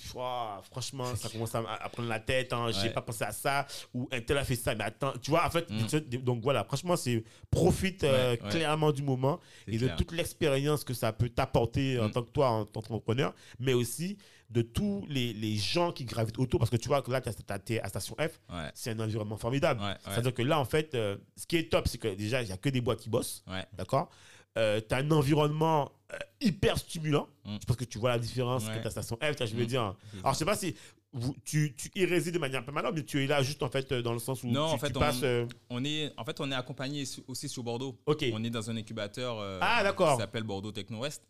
franchement, ça <laughs> commence à, à prendre la tête, hein, j'ai Ouais. pas pensé à ça, ou un tel a fait ça, mais attends, tu vois, en fait, Mm. donc voilà, franchement, c'est profite euh, Ouais, clairement du moment c'est et de toute l'expérience que ça peut t'apporter en Mm. tant que toi, en tant qu'entrepreneur, mais aussi de tous les, les gens qui gravitent autour, parce que tu vois que là, tu es à Station F, c'est un environnement formidable. Ouais, ouais. C'est-à-dire que là, en fait, euh, ce qui est top, c'est que déjà, il n'y a que des boîtes qui bossent, d'accord? Euh, tu as un environnement euh, hyper stimulant. Mm. Je pense que tu vois la différence Ouais. que ta station F, tu vois, je veux Mm. dire. Alors, je sais pas si vous, tu, tu y résides de manière permanente, mais tu es là juste en fait euh, dans le sens où Non, tu, en fait, tu on- passes. euh, On est, en fait, on est accompagné aussi sur Bordeaux. Ok. On est dans un incubateur Ah, d'accord. qui s'appelle Bordeaux Techno West.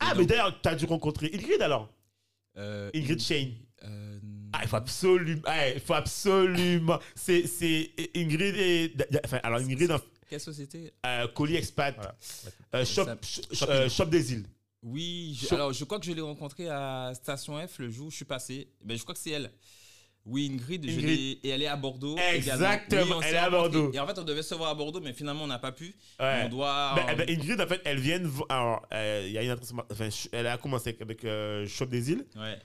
Ah, Et mais d'ailleurs, tu as dû rencontrer Ingrid alors? Ingrid Shane. euh, Ah, il faut absolument. ah, il faut absolument. C'est c'est Ingrid et. Enfin, alors Ingrid, Quelle société? Euh, colis expat, Voilà. euh, shop, Shop euh, shop des îles. Oui, je- alors je crois que je l'ai rencontrée à Station F le jour où je suis passé. Ben, je crois que c'est elle. Oui, Ingrid, je Ingrid. l'ai- et elle est à Bordeaux. Exactement. Oui, on elle est à. Bordeaux. Et en fait, on devait se voir à Bordeaux, mais finalement, on n'a pas pu. Ouais. On doit. Ben, eh ben, Ingrid, en fait, elle vient Alors, euh, il y a une. Enfin, elle a commencé avec euh, Shop des îles. ouais.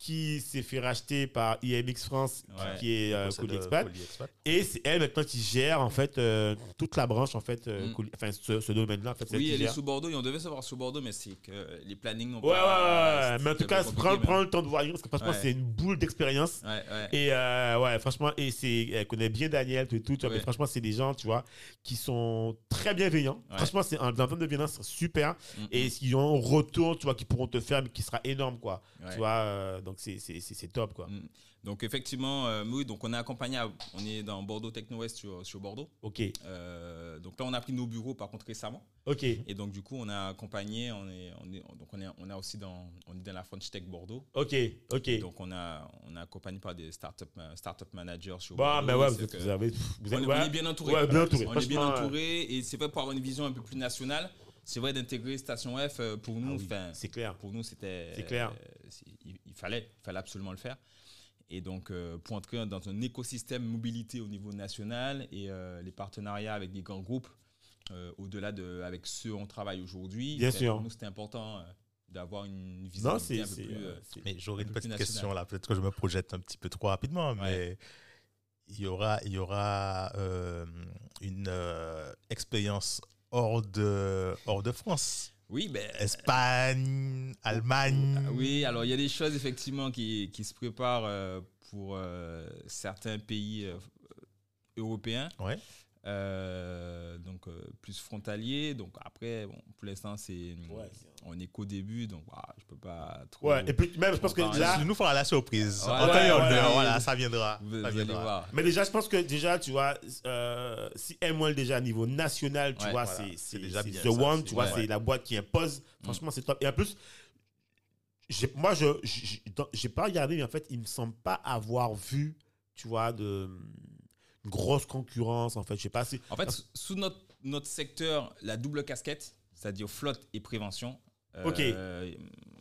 Qui s'est fait racheter par IMX France, Ouais. qui est euh, Expat. Et c'est elle maintenant qui gère en fait euh, toute la branche en fait, euh, Mm. Ce, ce domaine-là en fait. c'est Oui, elle est sous Bordeaux et on devait se voir sous Bordeaux, mais c'est que les plannings n'ont Ouais, ouais, ouais, pas. ouais. Mais en tout cas, prends, prends le temps de voir parce que franchement, Ouais. c'est une boule d'expérience. Ouais, ouais. Et euh, ouais, franchement, et c'est, elle connaît bien Daniel, tout et tout. tu vois, Ouais. mais franchement, c'est des gens, tu vois, qui sont très bienveillants. Franchement, c'est un, termes de bienveillance, super. Mm, Et ils ont un retour, tu vois, qui pourront te faire, mais qui sera énorme, quoi. Tu vois, euh, donc c'est, top, quoi. Mm. Donc effectivement, euh, oui, donc on est accompagné, à- on est dans Bordeaux Techno West sur, sur Bordeaux. Ok, Euh, donc là, on a pris nos bureaux par contre récemment. ok. Et donc du coup, on a accompagné, on est, on est, donc on est, on a aussi dans, on est dans la French Tech Bordeaux. Ok, ok. Donc on a, on est accompagné par des startup, euh, startup managers sur Bon, Bordeaux. ben ouais, vous, que- vous avez. On, êtes- est- ouais. on est bien entouré. Ouais, bien entouré. On est bien entouré et c'est vrai pour avoir une vision un peu plus nationale. C'est vrai d'intégrer Station F euh, pour nous. Ah oui, enfin, c'est clair. pour nous, c'était. C'est clair. euh, il, fallait, il fallait absolument le faire. Et donc, euh, pour entrer dans un écosystème mobilité au niveau national et euh, les partenariats avec des grands groupes, euh, au-delà de avec ceux on travaille aujourd'hui, Bien ben, sûr. pour nous, c'était important euh, d'avoir une vision Non, c'est. un peu plus. Mais j'aurais un une petite question là. Peut-être que je me projette un petit peu trop rapidement, mais il y aura, il y aura euh, une euh, expérience hors de, hors de France. Oui, ben, Espagne, Allemagne. Ah Oui, alors il y a des choses effectivement qui, qui se préparent euh, pour euh, certains pays euh, européens. Ouais. Euh, donc euh, plus frontalier. Donc après, bon, pour l'instant, c'est Ouais, on est qu'au début, donc ah, je peux pas trop. Ouais, et puis même, je pense que là, nous feras la surprise. Ouais, En temps ouais, et en ouais, heure, ouais. voilà, ça viendra. vous, vous ça allez viendra. voir. Mais déjà, je pense que déjà, tu vois, euh, si MOL déjà à niveau national, tu Ouais, vois, voilà. c'est déjà bien, The ça, One, c'est- tu vois, ouais. c'est la boîte qui impose. Franchement, c'est top. Et en plus, moi, je j'ai pas regardé, mais en fait, il me semble pas avoir vu, tu vois, de une grosse concurrence. En fait, je sais pas si. En fait, sous- notre, notre secteur, la double casquette, c'est-à-dire flotte et prévention. Ok. euh,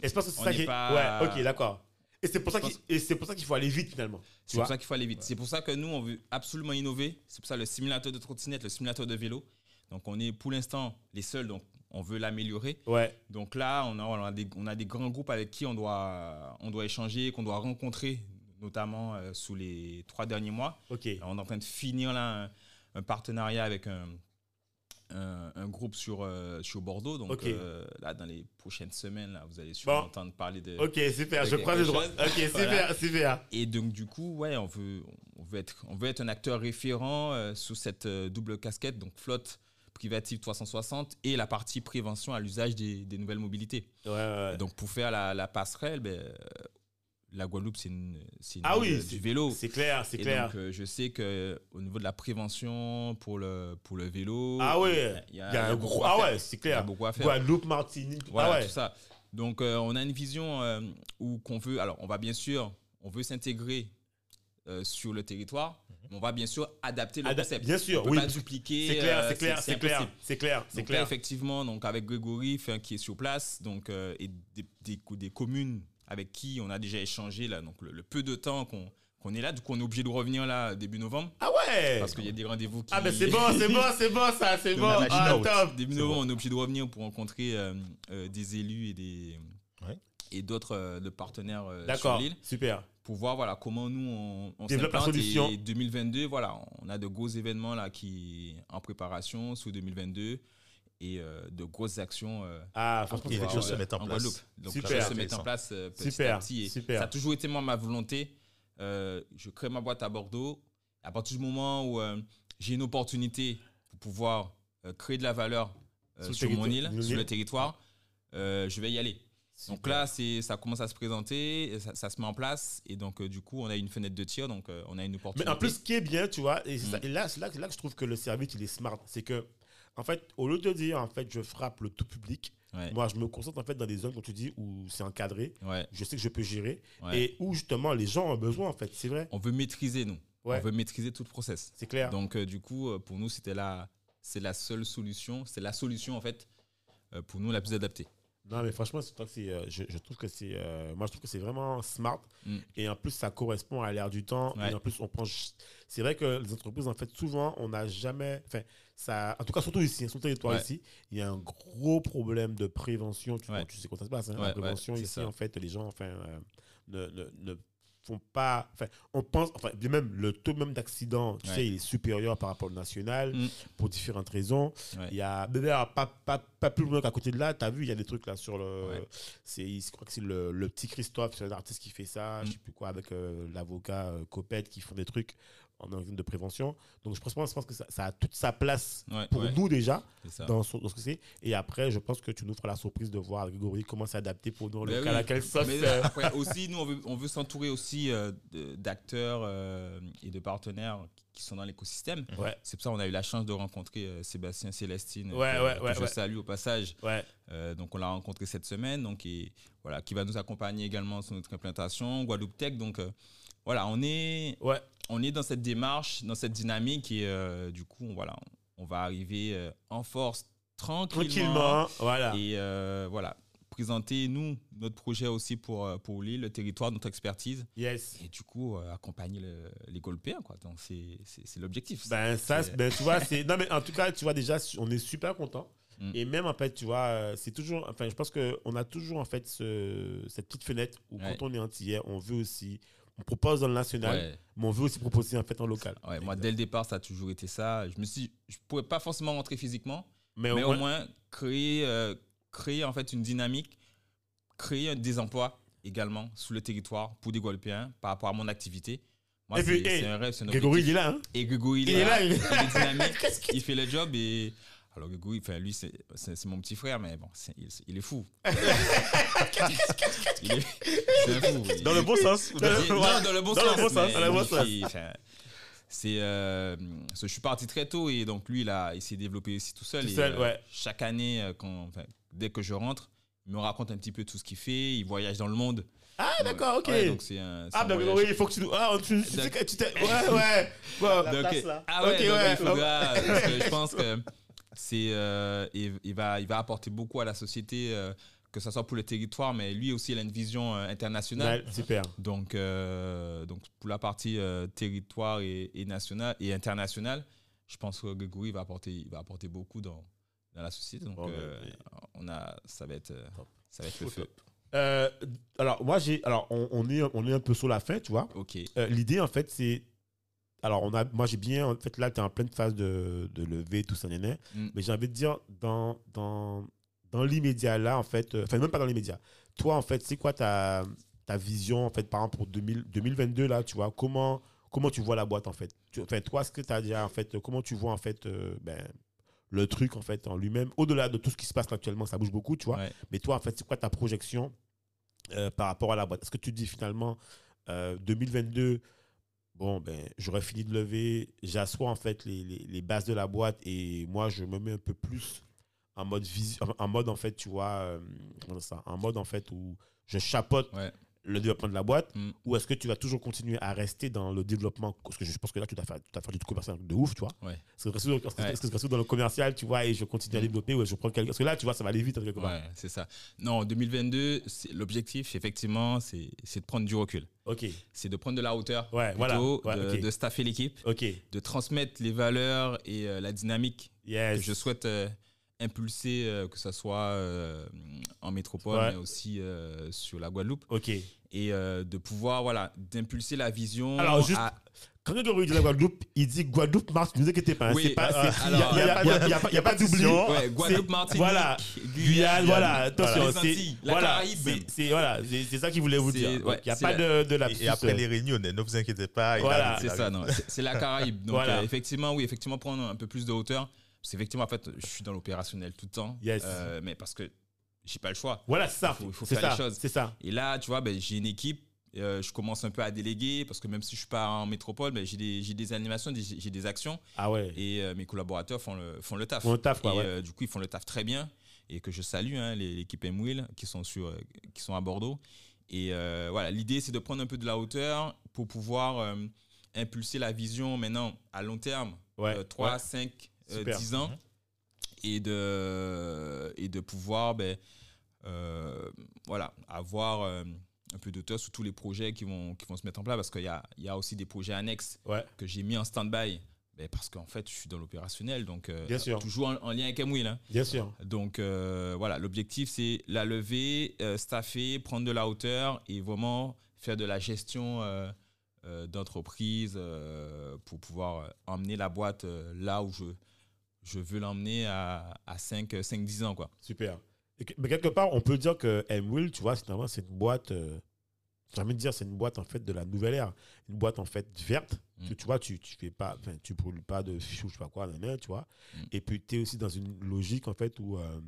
Et je pense que c'est ça qui. pas- Ouais, ok, d'accord. Et c'est pour ça Je qu'il et c'est pour ça qu'il faut aller vite finalement. C'est pour ça qu'il faut aller vite. C'est pour ça que nous, on veut absolument innover. C'est pour ça le simulateur de trottinette, le simulateur de vélo. Donc, on est pour l'instant les seuls, donc on veut l'améliorer. Ouais. Donc là, on a, on, a des, on a des grands groupes avec qui on doit, on doit échanger, qu'on doit rencontrer, notamment euh, sous les trois derniers mois. Alors, on est en train de finir là un, un partenariat avec un, un, un groupe sur, euh, sur Bordeaux. Donc euh, là, dans les prochaines semaines, là, vous allez sûrement Bon. entendre parler de... Ok, super. Je crois le droit. Ok, <laughs> super, Voilà. super. Et donc, du coup, ouais, on veut, on veut, être, on veut être un acteur référent euh, sous cette euh, double casquette, donc flotte privative 360 et la partie prévention à l'usage des, des nouvelles mobilités. Ouais, ouais. Donc, pour faire la, la passerelle, ben, euh, la Guadeloupe, c'est une, une Ah oui, du vélo. C'est clair, c'est clair. donc, euh, je sais que au niveau de la prévention pour le, pour le vélo, Ah ouais, il y a un beaucoup gros. à Ah faire. ouais, c'est Il y a clair. beaucoup à faire. Guadeloupe, Martinique. Voilà, ah ouais. tout ça. Donc, euh, on a une vision euh, où qu'on veut. Alors, on va bien sûr, on veut s'intégrer sur le territoire, mais on va bien sûr adapter le concept. bien sûr, on peut oui. pas dupliquer. C'est clair, c'est clair, c'est clair, c'est clair, c'est là, effectivement, donc avec Grégory, qui est sur place, donc et des, des, des communes avec qui on a déjà échangé là, donc le, le peu de temps qu'on qu'on est là, du coup on est obligé de revenir là début novembre Ah ouais. parce qu'il y a des rendez-vous qui. Ah ben c'est bon, c'est bon, <laughs> c'est bon ça, c'est bon. Ah, top. Début novembre, bon. on est obligé de revenir pour rencontrer euh, euh, des élus et des Ouais. et d'autres euh, de partenaires euh, sur l'île super. pour voir voilà comment nous on, on Développe la solution. Et 2022, voilà, on a de gros événements là qui en préparation sous 2022 et euh, de grosses actions. euh, Ah franchement, les choses chose. se mettent en en place. Guadeloupe. Donc Super. se met en place euh, petit Super, à petit. Et super. Ça a toujours été moi ma volonté. Euh, je crée ma boîte à Bordeaux. À partir du moment où euh, j'ai une opportunité pour pouvoir euh, créer de la valeur euh, Sur mon île, sur le territoire, euh, je vais y aller. Donc là, c'est, ça commence à se présenter, ça, ça se met en place, et donc euh, du coup, on a une fenêtre de tir, donc euh, on a une opportunité. Mais en plus, ce qui est bien, tu vois, et, ça- Mm. et là, c'est là, là que je trouve que le service, il est smart. C'est que, en fait, au lieu de dire, en fait, je frappe le tout public, ouais, moi, je me concentre, en fait, dans des zones, comme tu dis, où c'est encadré, ouais, je sais que je peux gérer, ouais. et où, justement, les gens ont besoin, en fait. C'est vrai, on veut maîtriser nous, on veut maîtriser tout le process. c'est clair. Donc euh, du coup, euh, pour nous, c'était la, c'est la seule solution, c'est la solution en fait euh, pour nous la plus adaptée. Non, mais franchement, c'est- euh, je, je trouve que c'est, euh, moi, je trouve que c'est vraiment smart. Mm. Et en plus, ça correspond à l'ère du temps. Ouais. Et en plus, on pense. C'est vrai que les entreprises, en fait, souvent, on n'a jamais. Enfin, ça. En tout cas, surtout ici, hein, sur le territoire Ouais. ici, il y a un gros problème de prévention. Tu, Ouais. tu sais comment ça se passe. hein, la ouais, prévention ici, ça. en fait, les gens, enfin, euh, ne, ne, ne font pas. Enfin, on pense. Enfin, même le taux même d'accident, tu Ouais. sais, il est supérieur par rapport au national Mm. pour différentes raisons. Ouais. Il y a. pas, pas, pas plus loin qu'à côté de là, tu as vu, il y a des trucs là sur le. Ouais. C'est, je crois que c'est le, le petit Christophe, c'est un artiste qui fait ça, Mm. je sais plus quoi, avec euh, l'avocat euh, Copette qui font des trucs en organisme de prévention. Donc je pense, je pense que ça, ça a toute sa place Ouais, pour ouais, nous déjà ça. dans, ce- dans ce que c'est. Et après, je pense que tu nous feras la surprise de voir Grégory comment s'adapter pour nous le Ben cas oui. laquelle sauce. Mais <laughs> après aussi, nous, on veut, on veut s'entourer aussi euh, d'acteurs euh, et de partenaires qui sont dans l'écosystème. Ouais, C'est pour ça qu'on a eu la chance de rencontrer euh, Sébastien Célestine, que, que je salue au passage. donc on l'a rencontré cette semaine, donc et, voilà, qui va nous accompagner également sur notre implantation, Guadeloupe Tech. Donc voilà, on est, Ouais. on est dans cette démarche, dans cette dynamique et euh, du coup, on, voilà, on, on va arriver euh, en force tranquillement. Tranquillement, voilà. Et euh, voilà, présenter nous notre projet aussi pour pour l'île, le territoire, notre expertise Yes. et du coup accompagner le- les Golpéens quoi. Donc c'est c'est l'objectif. Ben ça, ben, tu vois, <laughs> c'est non mais en tout cas, tu vois déjà, on est super content. Mm. Et même en fait, tu vois, c'est toujours, enfin, je pense que on a toujours en fait ce- cette petite fenêtre où Ouais. quand on est antillais, on veut aussi, on propose dans le national, Ouais. mais on veut aussi proposer en fait en local. Ouais, moi, dès le départ, ça a toujours été ça. Je me suis, je pourrais pas forcément rentrer physiquement, mais, mais au au moins, créer, euh, créer en fait une dynamique, créer des emplois également sous le territoire pour des Guadeloupéens par rapport à mon activité. Moi, c'est un rêve, c'est Grégory, il est là. Hein Et Grégory, il, Il est là, là, il il est- est dynamique, <laughs> il fait le job et. Alors, Grégory, enfin, lui, c'est mon petit frère, mais bon, il, il est fou. il est, fou. Dans le bon sens. dans- Il- non, dans le bon Dans le sens. bon sens, mais dans le bon sens. il- enfin, C'est, euh, que je suis parti très tôt et donc lui, il de développer aussi tout seul. Tout et, seul, euh. Chaque année, euh, quand, enfin, dès que je rentre, il me raconte un petit peu tout ce qu'il fait. Il voyage dans le monde. Ah, d'accord, ok. Ouais, donc c'est un. c'est ah, un ben voyage. oui, il faut que tu nous. Ah, tu, tu que. Ouais, ouais. <laughs> Bon, La Donc, place, là. Ah ouais, Ok, donc ouais. il faudra. parce que je pense que c'est, euh, il, il va, il va apporter beaucoup à la société, euh, que ce soit pour le territoire, mais lui aussi, il a une vision euh, internationale. Ouais, super. Donc, euh, donc pour la partie euh, territoire et, et national et international, je pense que Grégory va apporter, il va apporter beaucoup dans, dans la société. Donc, Bon, oui. on a, ça va être, ça va être le feu. Euh, alors, moi, j'ai. Alors, on, on est, on est un peu sur la fin, tu vois. Ok. Euh, L'idée, en fait, c'est. Alors, on a, moi, j'ai bien. En fait, là, tu es en pleine phase de, de lever, tout ça, néné. Mm. Mais j'ai envie de dire, dans, dans, dans l'immédiat, là, en fait. euh, Enfin, même pas dans l'immédiat. Toi, en fait, c'est quoi ta, ta vision, en fait, par exemple, pour 2000 2022, là, tu vois? Comment, comment tu vois la boîte, en fait? Enfin, toi, ce que tu as déjà, en fait, comment tu vois, en fait, euh, ben, le truc, en fait, en lui-même? Au-delà de tout ce qui se passe actuellement, ça bouge beaucoup, tu vois. Ouais. Mais toi, en fait, c'est quoi ta projection euh, par rapport à la boîte? Est-ce que tu dis finalement, euh, 2022, bon, ben, j'aurais fini de lever, j'assois en fait les, bases de la boîte et moi, je me mets un peu plus en mode, en mode en fait, tu vois, euh, ça, en mode en fait où je Ouais. Le développement de la boîte Mm. ou est-ce que tu vas toujours continuer à rester dans le développement? Parce que je pense que là, tu dois faire, tu dois faire du commercial de ouf, tu vois. Ouais. Est-ce que est-ce que- est-ce que je reste dans le commercial, tu vois, et je continue à Mm. développer ou je prends quelque... Parce que là, tu vois, ça va aller vite hein, quelque part. Ouais, c'est ça. Non, 2022, c'est- l'objectif, effectivement, c'est de prendre du recul. Ok, C'est de prendre de la hauteur, Ouais, voilà. plutôt, de, de staffer l'équipe, ok, de transmettre les valeurs et euh, la dynamique yes. que je souhaite euh, impulser, euh, que ce soit euh, en métropole, Ouais. mais aussi euh, sur la Guadeloupe, Ok. et euh, de pouvoir, voilà, d'impulser la vision. Alors, juste- à- Quand Grégory dit la Guadeloupe, il dit Guadeloupe, Martinique, ne vous inquiétez pas. Oui, c'est pas, euh, il n'y a, il pas de- il y a pas- il y a pas d'oubli. discussion. Ouais, Guadeloupe, Martinique, voilà. Guyane, voilà, attention. c'est- voilà, Caraïbe c'est- voilà, c'est- c'est ça qu'il voulait vous dire. Il n'y a pas la- de, de la Et, et après les réunions, ne vous inquiétez pas. il Voilà. il C'est ça, non. C'est- C'est la Caraïbe. Donc, Voilà. euh, effectivement, oui, effectivement, prendre un peu plus de hauteur. Parce qu'effectivement, en fait, je suis dans l'opérationnel tout le temps. Yes. Euh, mais parce que j'ai pas le choix. Voilà, c'est ça. Il faut- il faut c'est faire ça, les choses. C'est ça. Et là, tu vois, ben, j'ai une équipe. euh, je commence un peu à déléguer parce que même si je suis pas en métropole, ben, j'ai des, des animations, j'ai des actions Ah ouais. et euh, mes collaborateurs font le, font le taf. Font le taf, quoi, et ouais. du coup, ils font le taf très bien et que je salue, hein, l'équipe M-Wheel qui, sont sur, qui sont à Bordeaux. Et voilà, l'idée, c'est de prendre un peu de la hauteur pour pouvoir impulser la vision maintenant à long terme, Ouais, 3, ouais. 5, Super. 10 ans, Mhm. et, de, et de pouvoir ben, euh, voilà, avoir euh, un peu d'auteur sur tous les projets qui vont, qui vont se mettre en place parce qu'il y a, y a aussi des projets annexes Ouais. que j'ai mis en stand-by ben, parce qu'en fait, je suis dans l'opérationnel, donc euh, Bien sûr. toujours en, en lien avec Emwheel. Hein. Bien sûr. Donc euh, voilà, l'objectif c'est la lever, euh, staffer, prendre de la hauteur et vraiment faire de la gestion euh, euh, d'entreprise euh, pour pouvoir euh, emmener la boîte euh, là où je, je veux l'emmener à, à 5, 5-10 ans. Quoi. Super. Et que- mais quelque part, on peut dire que M-Will, tu vois, c'est une boîte. Euh, j'ai envie de dire, c'est une boîte en fait de la nouvelle ère. Une boîte en fait verte. Mm. Que, tu vois, tu, tu fais pas, tu brûles pas de fou, je sais pas quoi, nan, nan, tu vois. Mm. Et puis, tu es aussi dans une logique en fait où euh,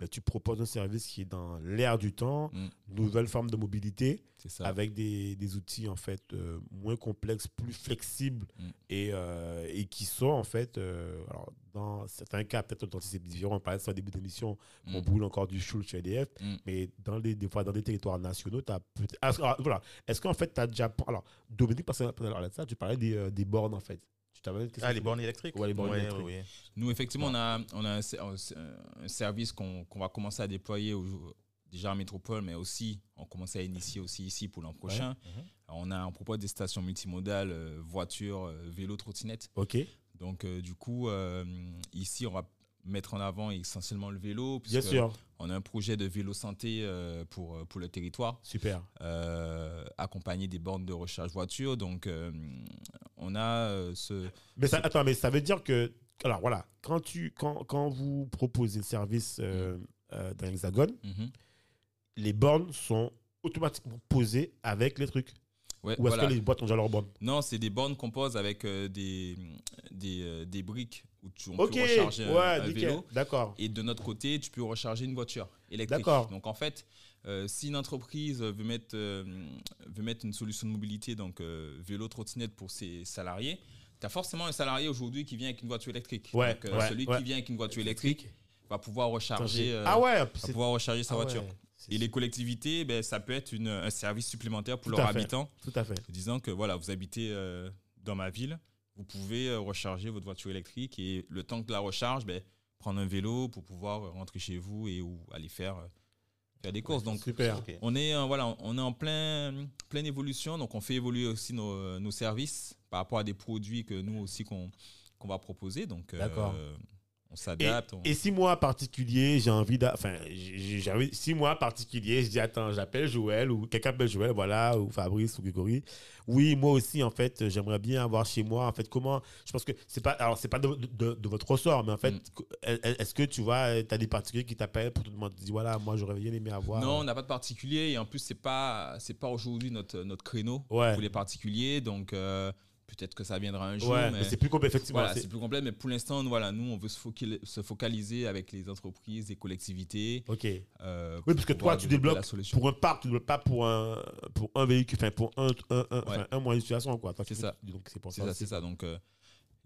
ben, tu proposes un service qui est dans l'air du temps, Mm. nouvelle forme de mobilité, C'est ça. avec des, des outils en fait euh, moins complexes, plus flexibles Mm. et, euh, et qui sont en fait, euh, alors dans certains cas, peut-être dans ces différents, on parlait de ça au début de l'émission, on brûle encore du chou chez EDF, Mm. mais dans les, des fois dans des territoires nationaux, tu as peut-être. ah, voilà. Est-ce qu'en fait, tu as déjà. Alors, Dominique, parce que tu parlais des, des bornes en fait. Tu t'avais Ah, les bornes électriques Ouais, les bornes Ouais, électriques. ouais, ouais. Nous, effectivement, on a, on a un, ser- un ser- un service qu'on qu'on va commencer à déployer au- déjà en métropole, mais aussi, on commence à initier aussi ici pour l'an prochain. Mhm. Alors, On a on propose des stations multimodales, euh, voitures, euh, vélos, trottinettes. Ok, Donc, euh, du coup, euh, ici, on va mettre en avant essentiellement le vélo. bien sûr. On a un projet de vélo santé euh, pour, pour le territoire, Super. euh, accompagné des bornes de recharge voiture. Donc, euh, on a euh, ce. Mais ça, attends, mais ça veut dire que. Alors voilà, quand, tu, quand, quand vous proposez le service euh, euh, dans l'Hexagone, Mhm. les bornes sont automatiquement posées avec les trucs. Ouais, Ou est-ce voilà. que les boîtes ont déjà leur borne Non, c'est des bornes qu'on pose avec euh, des, des, euh, des briques où tu, on peut recharger ouais, un, vélo. D'accord. Et de notre côté, tu peux recharger une voiture électrique. D'accord. Donc en fait, euh, si une entreprise veut mettre, euh, veut mettre une solution de mobilité, donc euh, vélo, trottinette pour ses salariés, tu as forcément un salarié aujourd'hui qui vient avec une voiture électrique. Ouais, donc ouais, celui ouais. qui vient avec une voiture électrique va pouvoir recharger, ah ouais, va pouvoir recharger sa ah voiture. Et les collectivités, ben, ça peut être une- un service supplémentaire pour Tout leurs habitants Tout à fait. disant que voilà, vous habitez euh, dans ma ville, vous pouvez recharger votre voiture électrique et le temps de la recharge, ben, prendre un vélo pour pouvoir rentrer chez vous et ou aller faire, faire des courses. Donc Super. Ok. on est, euh, voilà, on est en plein, pleine évolution, donc on fait évoluer aussi nos, nos services par rapport à des produits que nous aussi qu'on qu'on va proposer. Donc euh, D'accord. On s'adapte. on- Et si moi, particulier, j'ai envie d'a- Enfin, envie... Si moi, particulier, je dis, attends, j'appelle Joël ou quelqu'un appelle Joël, voilà, ou Fabrice ou Grégory. Oui, moi aussi, en fait, j'aimerais bien avoir chez moi, en fait, comment... Je pense que c'est pas... Alors, c'est pas de, de- de votre ressort, mais en fait, Mm. est-ce que tu vois, tu as des particuliers qui t'appellent pour te demander, dis, voilà, moi, j'aurais bien aimé avoir... Non, on n'a pas de particulier et en plus c'est pas c'est pas aujourd'hui notre notre créneau Ouais. pour les particuliers donc euh, peut-être que ça viendra un jour Ouais, mais, mais c'est plus complet, effectivement. voilà c'est- plus complet mais pour l'instant nous, voilà nous on veut se, focal- se focaliser avec les entreprises les collectivités Ok. euh, Oui, parce que toi, tu débloques pour un parc, tu ne débloques pas pour un, pour un véhicule, enfin, pour un, un, un, Ouais. un moyen d'utilisation, quoi. C'est ça. Donc, c'est pour c'est ça. c'est ça donc euh,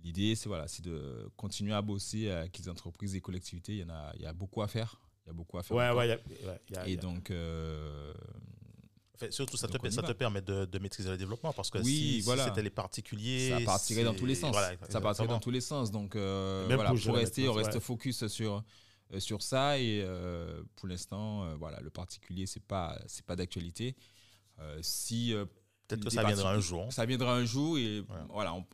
l'idée c'est voilà de continuer à bosser avec les entreprises et collectivités il y en a il y a beaucoup à faire il y a beaucoup à faire Ouais, ouais, y a- ouais, y a- y et a- donc euh, Surtout, ça, te, Donc, ça permet de, de maîtriser le développement parce que Oui, si, c'était les particuliers. ça partirait dans tous les sens. voilà, ça partirait dans tous les sens. Donc euh, voilà, pour rester, on reste focus sur euh, sur ça et euh, pour l'instant, euh, voilà, le particulier c'est pas c'est pas d'actualité. Si Peut-être que ça viendra un jour. ça viendra un jour et Ouais. voilà, on-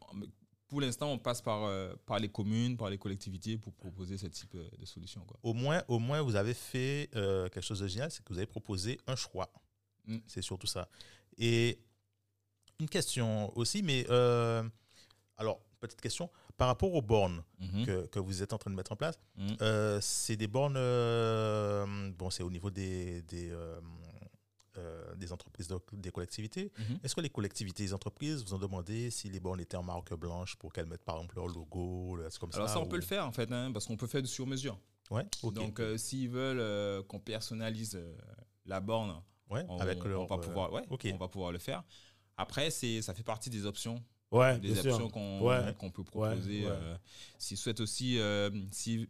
pour l'instant, on passe par euh, par les communes, par les collectivités pour proposer ce type de solution. Quoi. Au moins, au moins, vous avez fait euh, quelque chose de génial, c'est que vous avez proposé un choix. Mm. C'est surtout ça. Et une question aussi, mais euh, alors, petite question, par rapport aux bornes Mhm. que, que vous êtes en train de mettre en place, Mhm. euh, c'est des bornes, euh, bon, c'est au niveau des, des, des entreprises, de- des collectivités. Mhm. Est-ce que les collectivités et les entreprises vous ont demandé si les bornes étaient en marque blanche pour qu'elles mettent par exemple leur logo, c'est comme Alors ça ça, on ou- peut le faire en fait, hein, parce qu'on peut faire du sur mesure. Ouais, ok. Donc s'ils veulent qu'on personnalise la borne, ouais, on, avec leur, on va pouvoir, ouais, on va pouvoir le faire. Après, c'est, ça fait partie des options, Ouais, des options qu'on, qu'on peut proposer. euh, s'ils souhaitent aussi, euh, si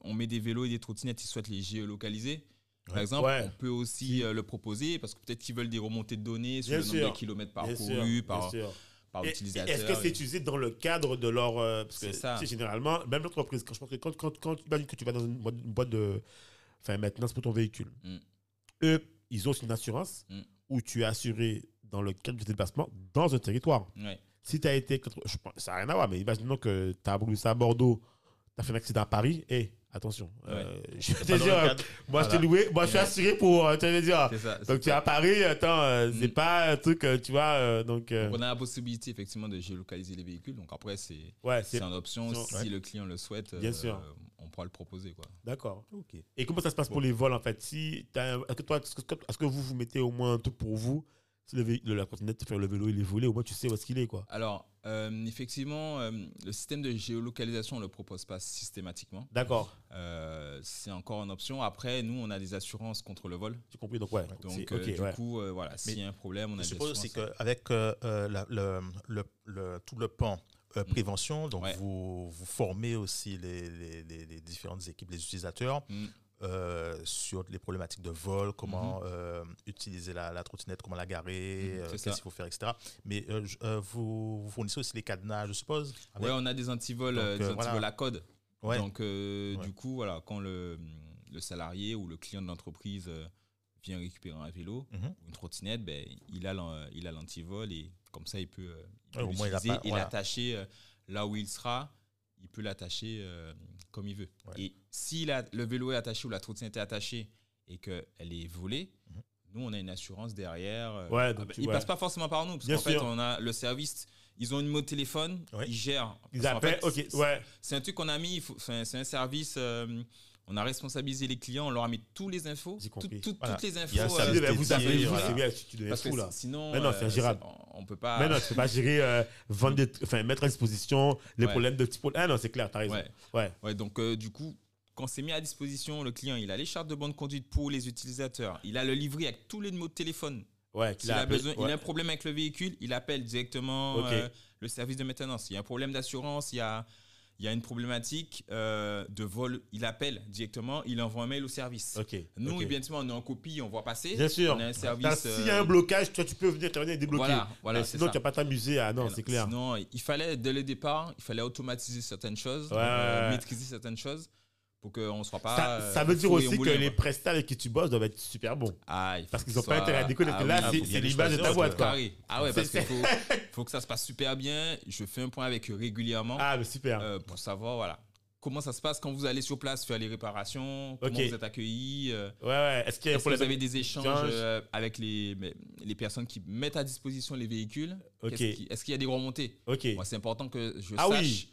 on met des vélos et des trottinettes, ils souhaitent les géolocaliser. Par exemple, on peut aussi euh, le proposer parce que peut-être qu'ils veulent des remontées de données sur Bien le nombre sûr. de kilomètres parcourus par. Est-ce que c'est utilisé dans le cadre de leur. euh, parce que C'est ça. généralement, même l'entreprise, quand je pense que quand, quand, quand que tu vas dans une boîte, une boîte de enfin, maintenance pour ton véhicule, Mm. eux, ils ont aussi une assurance Mm. où tu es assuré dans le cadre de tes déplacements dans un territoire. Ouais. Si tu as été. je ça n'a rien à voir, mais imaginons que tu as brûlé ça à Bordeaux, tu as fait un accident à Paris, et attention, euh, <laughs> je te dire, euh, moi je t'ai loué, moi je suis assuré pour. euh, Tu vas dire. Ça. Donc tu es à Paris, attends, c'est Mm. pas un truc, tu vois, donc. Donc, on a la possibilité effectivement de géolocaliser les véhicules. Donc après, c'est, ouais, c'est une option. Si ouais. le client le souhaite, Bien sûr. on pourra le proposer. Quoi. D'accord. Ok. Et comment ça se passe pour les vols en fait? Si Est-ce que, toi, est-ce que, est-ce que vous vous mettez au moins un truc pour vous Si le, le- la trottinette, enfin, le vélo il est volé, au moins tu sais où est-ce qu'il est quoi. Alors, euh, effectivement, euh, le système de géolocalisation, on ne le propose pas systématiquement. D'accord, Euh, c'est encore une option. Après, nous, on a des assurances contre le vol. j'ai compris. Donc ouais. Donc, du ouais. coup, voilà, s'il y a un problème, on a Je des suppose aussi assurances. qu'avec euh, euh, la- le, le- le- tout le pan euh, prévention, donc Mm. Ouais. vous, vous formez aussi les, les- les- les différentes équipes, les utilisateurs, Mm. Euh, sur les problématiques de vol, comment euh, utiliser la, la trottinette, comment la garer, Mhm, euh, qu'est-ce qu'il faut faire, etc. Mais vous, vous fournissez aussi les cadenas, je suppose Ouais, on a des antivols, Donc, des antivols voilà. à code. Ouais. Donc, Ouais. du coup, voilà, quand le, le salarié ou le client de l'entreprise vient récupérer un vélo Mhm. ou une trottinette, ben, il a l'antivol et comme ça, il peut, il l'utiliser et l'attacher là où il sera. Il peut l'attacher euh, comme il veut. Ouais. Et si la- le vélo est attaché ou la trottinette est attachée et qu'elle est volée, Mhm. nous, on a une assurance derrière. euh, Ouais, ah tu- ils ouais. passent pas forcément par nous, parce qu'en fait, on a le service. Ils ont une numéro de téléphone, Ouais. ils gèrent. Ils appellent, fait, ok, c'est- ouais. c'est un truc qu'on a mis, c'est un service euh, On a responsabilisé les clients, on leur a mis tous les infos, tout- tout- Voilà. toutes les Il y a un infos. Ça ben, vous avez vous, voilà. c'est bien, tu que fou là. sinon, Mais non, c'est euh, ingérable. on- on peut pas. Mais non, tu peux pas gérer, euh, vendre des- enfin, mettre à disposition les Ouais. problèmes de petits problèmes. Ah non, c'est clair, t'as raison. Ouais. Ouais. Ouais, donc euh, du coup, quand c'est mis à disposition, le client, il a les chartes de bonne conduite pour les utilisateurs. Il a le livret avec tous les numéros de téléphone. Ouais, S'il a, besoin, il ouais. a un problème avec le véhicule, il appelle directement euh, le service de maintenance. Il y a un problème d'assurance, il y a, il y a une problématique euh, de vol, il appelle directement, il envoie un mail au service. Nous, ok. évidemment, on est en copie, on voit passer. Bien sûr. On a un service. S'il y a euh, un blocage, toi, tu peux venir et débloquer. Voilà, voilà, Mais sinon, tu vas pas t'amuser à. Non, c'est clair. Sinon, il fallait, dès le départ, il fallait automatiser certaines choses, Ouais, euh, maîtriser certaines choses pour qu'on ne soit pas. Ça, euh, ça veut dire aussi que les prestats avec qui tu bosses doivent être super bons. Ah, il faut Parce qu'ils qu'il ont pas intérêt à déconner. Ah là, oui, c'est il y a c'est des l'image de ta boîte, quoi. Ah ouais, parce qu'il faut, <laughs> faut que ça se passe super bien. Je fais un point avec eux régulièrement Ah, mais super. euh, pour savoir voilà, comment ça se passe quand vous allez sur place faire les réparations, comment vous êtes accueillis. euh, Ouais, ouais. Est-ce qu'il y a un Est-ce que vous avez des échanges échange euh, avec les, les personnes qui mettent à disposition les véhicules? Ok. Qu'est-ce qui- Est-ce qu'il y a des remontées? Ok. C'est important que je Ah sache oui.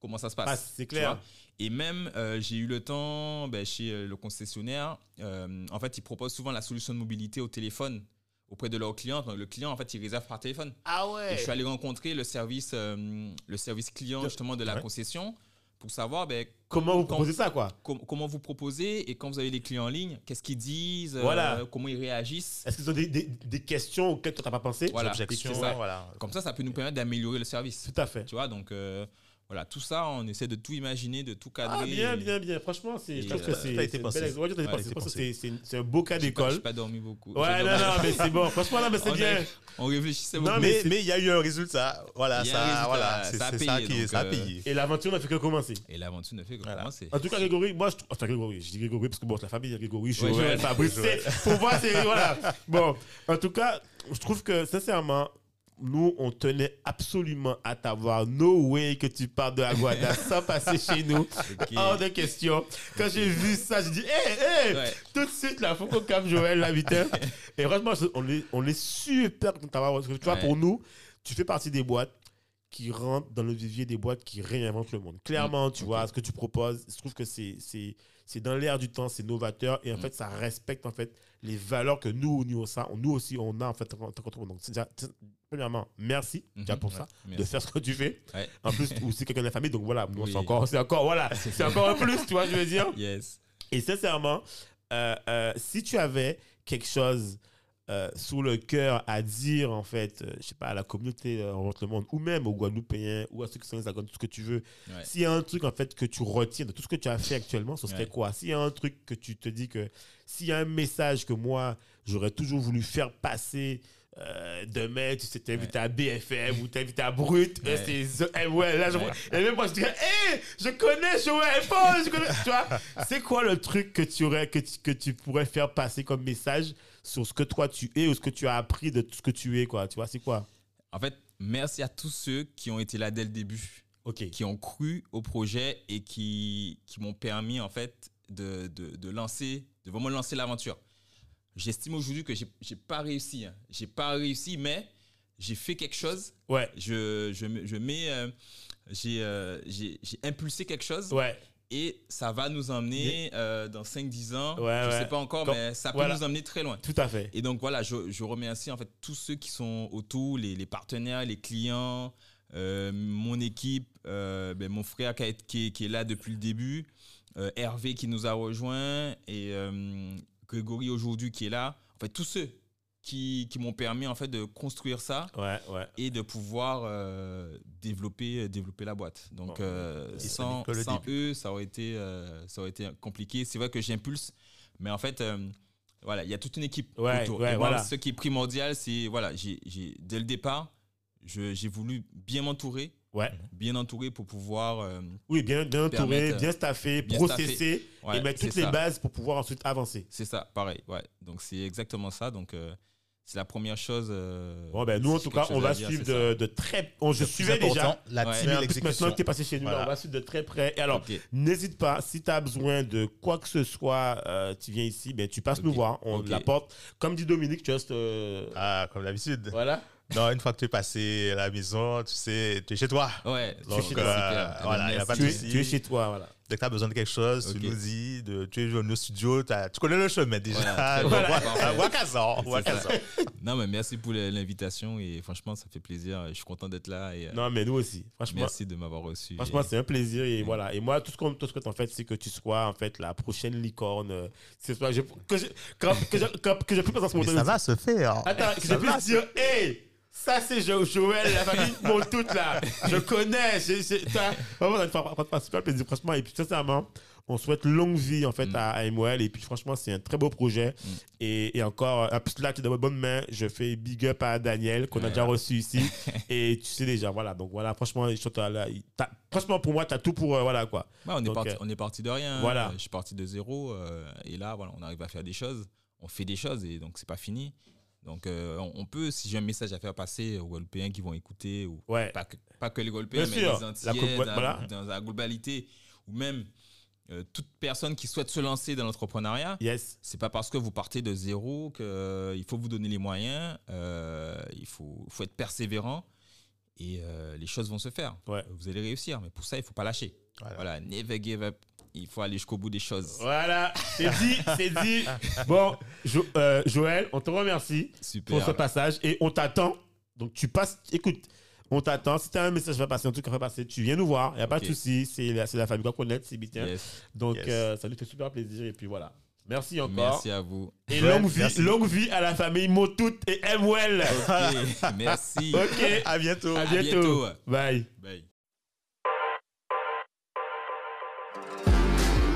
Comment ça se Ah, passe. c'est clair. Et même, euh, j'ai eu le temps ben, chez euh, le concessionnaire. euh, en fait, ils proposent souvent la solution de mobilité au téléphone auprès de leurs clients. Donc, le client, en fait, il réserve par téléphone. Ah Et je suis allé rencontrer le service, euh, le service client justement de la Ouais. concession pour savoir ben, Comment vous quand- proposez ça, quoi? com- comment vous proposez et quand vous avez les clients en ligne, qu'est-ce qu'ils disent, euh, Voilà. comment ils réagissent. Est-ce qu'ils ont des, des, des questions auxquelles tu n'as pas pensé? Voilà. Objection, c'est ça. voilà. Comme ça, ça peut nous permettre d'améliorer le service. Tout à fait. Tu vois, donc euh, voilà, tout ça, on essaie de tout imaginer, de tout cadrer. Ah, bien, bien, bien. Franchement, c'est, je trouve que c'est, ça a c'est un beau cas d'école. j'ai pas dormi beaucoup. Ouais, non, non, mais c'est bon. Franchement, non, mais c'est <laughs> bien. On réfléchissait Non, beaucoup. mais Mais il y a eu un résultat. Voilà, ça, voilà, c'est ça qui ça a euh, payé. Et l'aventure n'a fait que commencer. Et l'aventure ne fait que commencer. En tout cas, Grégory, moi, je trouve. Enfin, Grégory, je dis Grégory parce que bon, la famille de Grégory, Joël, Joël. Fabrice. <laughs> Pour moi, c'est. Voilà. Bon, en tout cas, je trouve que, sincèrement, nous, on tenait absolument à t'avoir. No way que tu partes de Aguada <laughs> sans passer chez nous. Ok. Hors de question. Quand j'ai vu ça, j'ai dit, hé, hé, Ouais. tout de suite, là, faut qu'on capte Joël, hein. <laughs> Et franchement, je- on est, on est super content de t'avoir. Parce que tu vois, Ouais. pour nous, tu fais partie des boîtes qui rentrent dans le vivier des boîtes qui réinventent le monde. Clairement, tu vois, ce que tu proposes, je trouve que c'est, c'est, dans l'air du temps, c'est novateur et en Mm. fait, ça respecte en fait les valeurs que nous, nous, ça, nous aussi, on a en fait en tant qu'entrepreneur. Donc, c'est déjà- c'est- premièrement, merci déjà Mhm. pour Ouais. ça, de faire ce que tu fais. Ouais. En plus, c'est quelqu'un de la famille, donc voilà, Oui. c'est encore, c'est encore, voilà, <laughs> c'est encore un plus, tu vois, je veux dire? Yes. Et sincèrement, euh, euh, si tu avais quelque chose euh, sous le cœur à dire, en fait, euh, je sais pas, à la communauté euh, en le monde, ou même aux Guadeloupéens, ou à ceux qui sont les Hexagones, tout ce que tu veux, Ouais. s'il y a un truc, en fait, que tu retiens de tout ce que tu as fait actuellement, ce serait Ouais. quoi? S'il y a un truc que tu te dis que, s'il y a un message que moi, j'aurais toujours voulu faire passer euh, demain, tu sais, t'es invité à BFM ou t'es invité à Brut, euh, Ouais. c'est eh, ouais, là, je Ouais. Et même moi, je dirais, hé, je connais Joël Paul, je connais. Tu vois, c'est quoi le truc que tu, aurais, que, tu, que tu pourrais faire passer comme message sur ce que toi tu es ou ce que tu as appris de ce que tu es, quoi Tu vois, c'est quoi? En fait, merci à tous ceux qui ont été là dès le début, Ok. qui ont cru au projet et qui, qui m'ont permis en fait de, de, de lancer, de vraiment lancer l'aventure. J'estime aujourd'hui que j'ai j'ai pas réussi. hein. J'ai pas réussi, mais j'ai fait quelque chose. Ouais, Je, je, je mets, euh, j'ai euh, j'ai- j'ai impulsé quelque chose ouais. Et ça va nous emmener euh, dans 5-10 ans. Ouais, je ouais. sais pas encore, Comme- mais ça peut voilà. nous emmener très loin. Tout à fait. Et donc voilà, je, je remercie en fait tous ceux qui sont autour, les, les partenaires, les clients, euh, mon équipe, euh, ben, mon frère qui, a été- qui est, qui est là depuis le début, Hervé qui nous a rejoints et Grégory aujourd'hui qui est là. En fait, tous ceux qui, qui m'ont permis en fait de construire ça Ouais, ouais. et de pouvoir euh, développer, développer la boîte. Donc Bon, euh, sans, sans eux, ça aurait été, euh, ça aurait été compliqué. C'est vrai que j'impulse, mais en fait, euh, voilà, il y a toute une équipe Ouais, autour. Et moi, ce qui est primordial, c'est voilà, j'ai, dès le départ, j'ai voulu bien m'entourer, Ouais. bien entouré pour pouvoir. euh, Oui, bien, bien entouré, bien staffé, bien processé ouais, et mettre toutes les ça. bases pour pouvoir ensuite avancer. C'est ça, pareil. Ouais. Donc c'est exactement ça. Donc euh, c'est la première chose. euh, Bon, ben, nous, en tout cas, on va dire, suivre de, de très. On, je suivais déjà. La Ouais. team et maintenant que tu es passé chez nous, là, on va suivre de très près. Et alors, n'hésite pas, si tu as besoin de quoi que ce soit, euh, tu viens ici, ben, tu passes nous voir. On Ok. la porte. Comme dit Dominique, tu restes. euh, Ah, comme d'habitude. Voilà. Non, une fois que tu es passé à la maison, tu sais, tu es chez toi. Ouais. Donc, chez euh, toi, super. voilà, il n'y a Merci. pas de Tu es, souci. tu es chez toi, voilà. Dès que tu as besoin de quelque chose, tu nous dis, de, tu es venu au studio, tu connais le chemin déjà. Voilà, très <laughs> Donc, bien, wa- parfait. Wakazan, C'est Wakazan. ça. Non, mais merci pour l'invitation et franchement, ça fait plaisir. Je suis content d'être là et euh, Non, mais nous aussi. Franchement, merci de m'avoir reçu. Franchement, Et- c'est un plaisir et Mm. voilà. Et moi, tout ce qu'on tout ce que t'en fais, c'est que tu sois en fait la prochaine licorne. euh, C'est pas je- que je que je que, que je puisse passer ce Mais moment ça de- va se faire. Attends, que je Ça va puisse dire, hey, ça c'est Jo- Joël, la famille <laughs> mon toute là. Je connais. j'ai- j'ai- Vraiment, me fera- fera super plaisir. Franchement, et puis sincèrement, on souhaite longue vie en fait Mm. à, à MOL. Et puis franchement, c'est un très beau projet. Mm. Et, et encore, en plus là, tu es dans de bonnes mains. Je fais big up à Daniel qu'on a déjà reçu ici. <laughs> et tu sais déjà, voilà. Donc voilà, franchement, je suis là, franchement pour moi, tu as tout pour, euh, voilà quoi. Ouais, on, est Donc, parti, euh, on est parti de rien. voilà. Euh, Je suis parti de zéro. euh, et là, voilà, on arrive à faire des choses. On fait des choses et donc c'est pas fini. Donc euh, on, on peut, si j'ai un message à faire passer aux Guadeloupéens qui vont écouter, ou Ouais. pas, que, pas que les Guadeloupéens, mais sûr. les La Antillais, co- dans, voilà. dans la globalité, ou même euh, toute personne qui souhaite se lancer dans l'entrepreneuriat. Yes. C'est pas parce que vous partez de zéro qu'il faut vous donner les moyens. euh, il faut, faut être persévérant et euh, les choses vont se faire. Ouais. Vous allez réussir, mais pour ça, il faut pas lâcher. Voilà. Voilà, never give up. Il faut aller jusqu'au bout des choses. Voilà, c'est dit, c'est dit. Bon, Jo- euh, Joël, on te remercie pour ce passage et on t'attend. Donc tu passes, écoute, on t'attend. Si tu as un message à passer, un truc à faire passer, tu viens nous voir. Il n'y a pas de souci. C'est la, famille qu'on connaît, c'est bien. Yes. Donc Yes. euh, ça nous fait super plaisir. Et puis voilà. Merci encore. Merci à vous. Et longue vie, merci. longue vie à la famille Motout et Mwell. Ok, merci. <laughs> ok, À bientôt. à bientôt. Bye. Bye.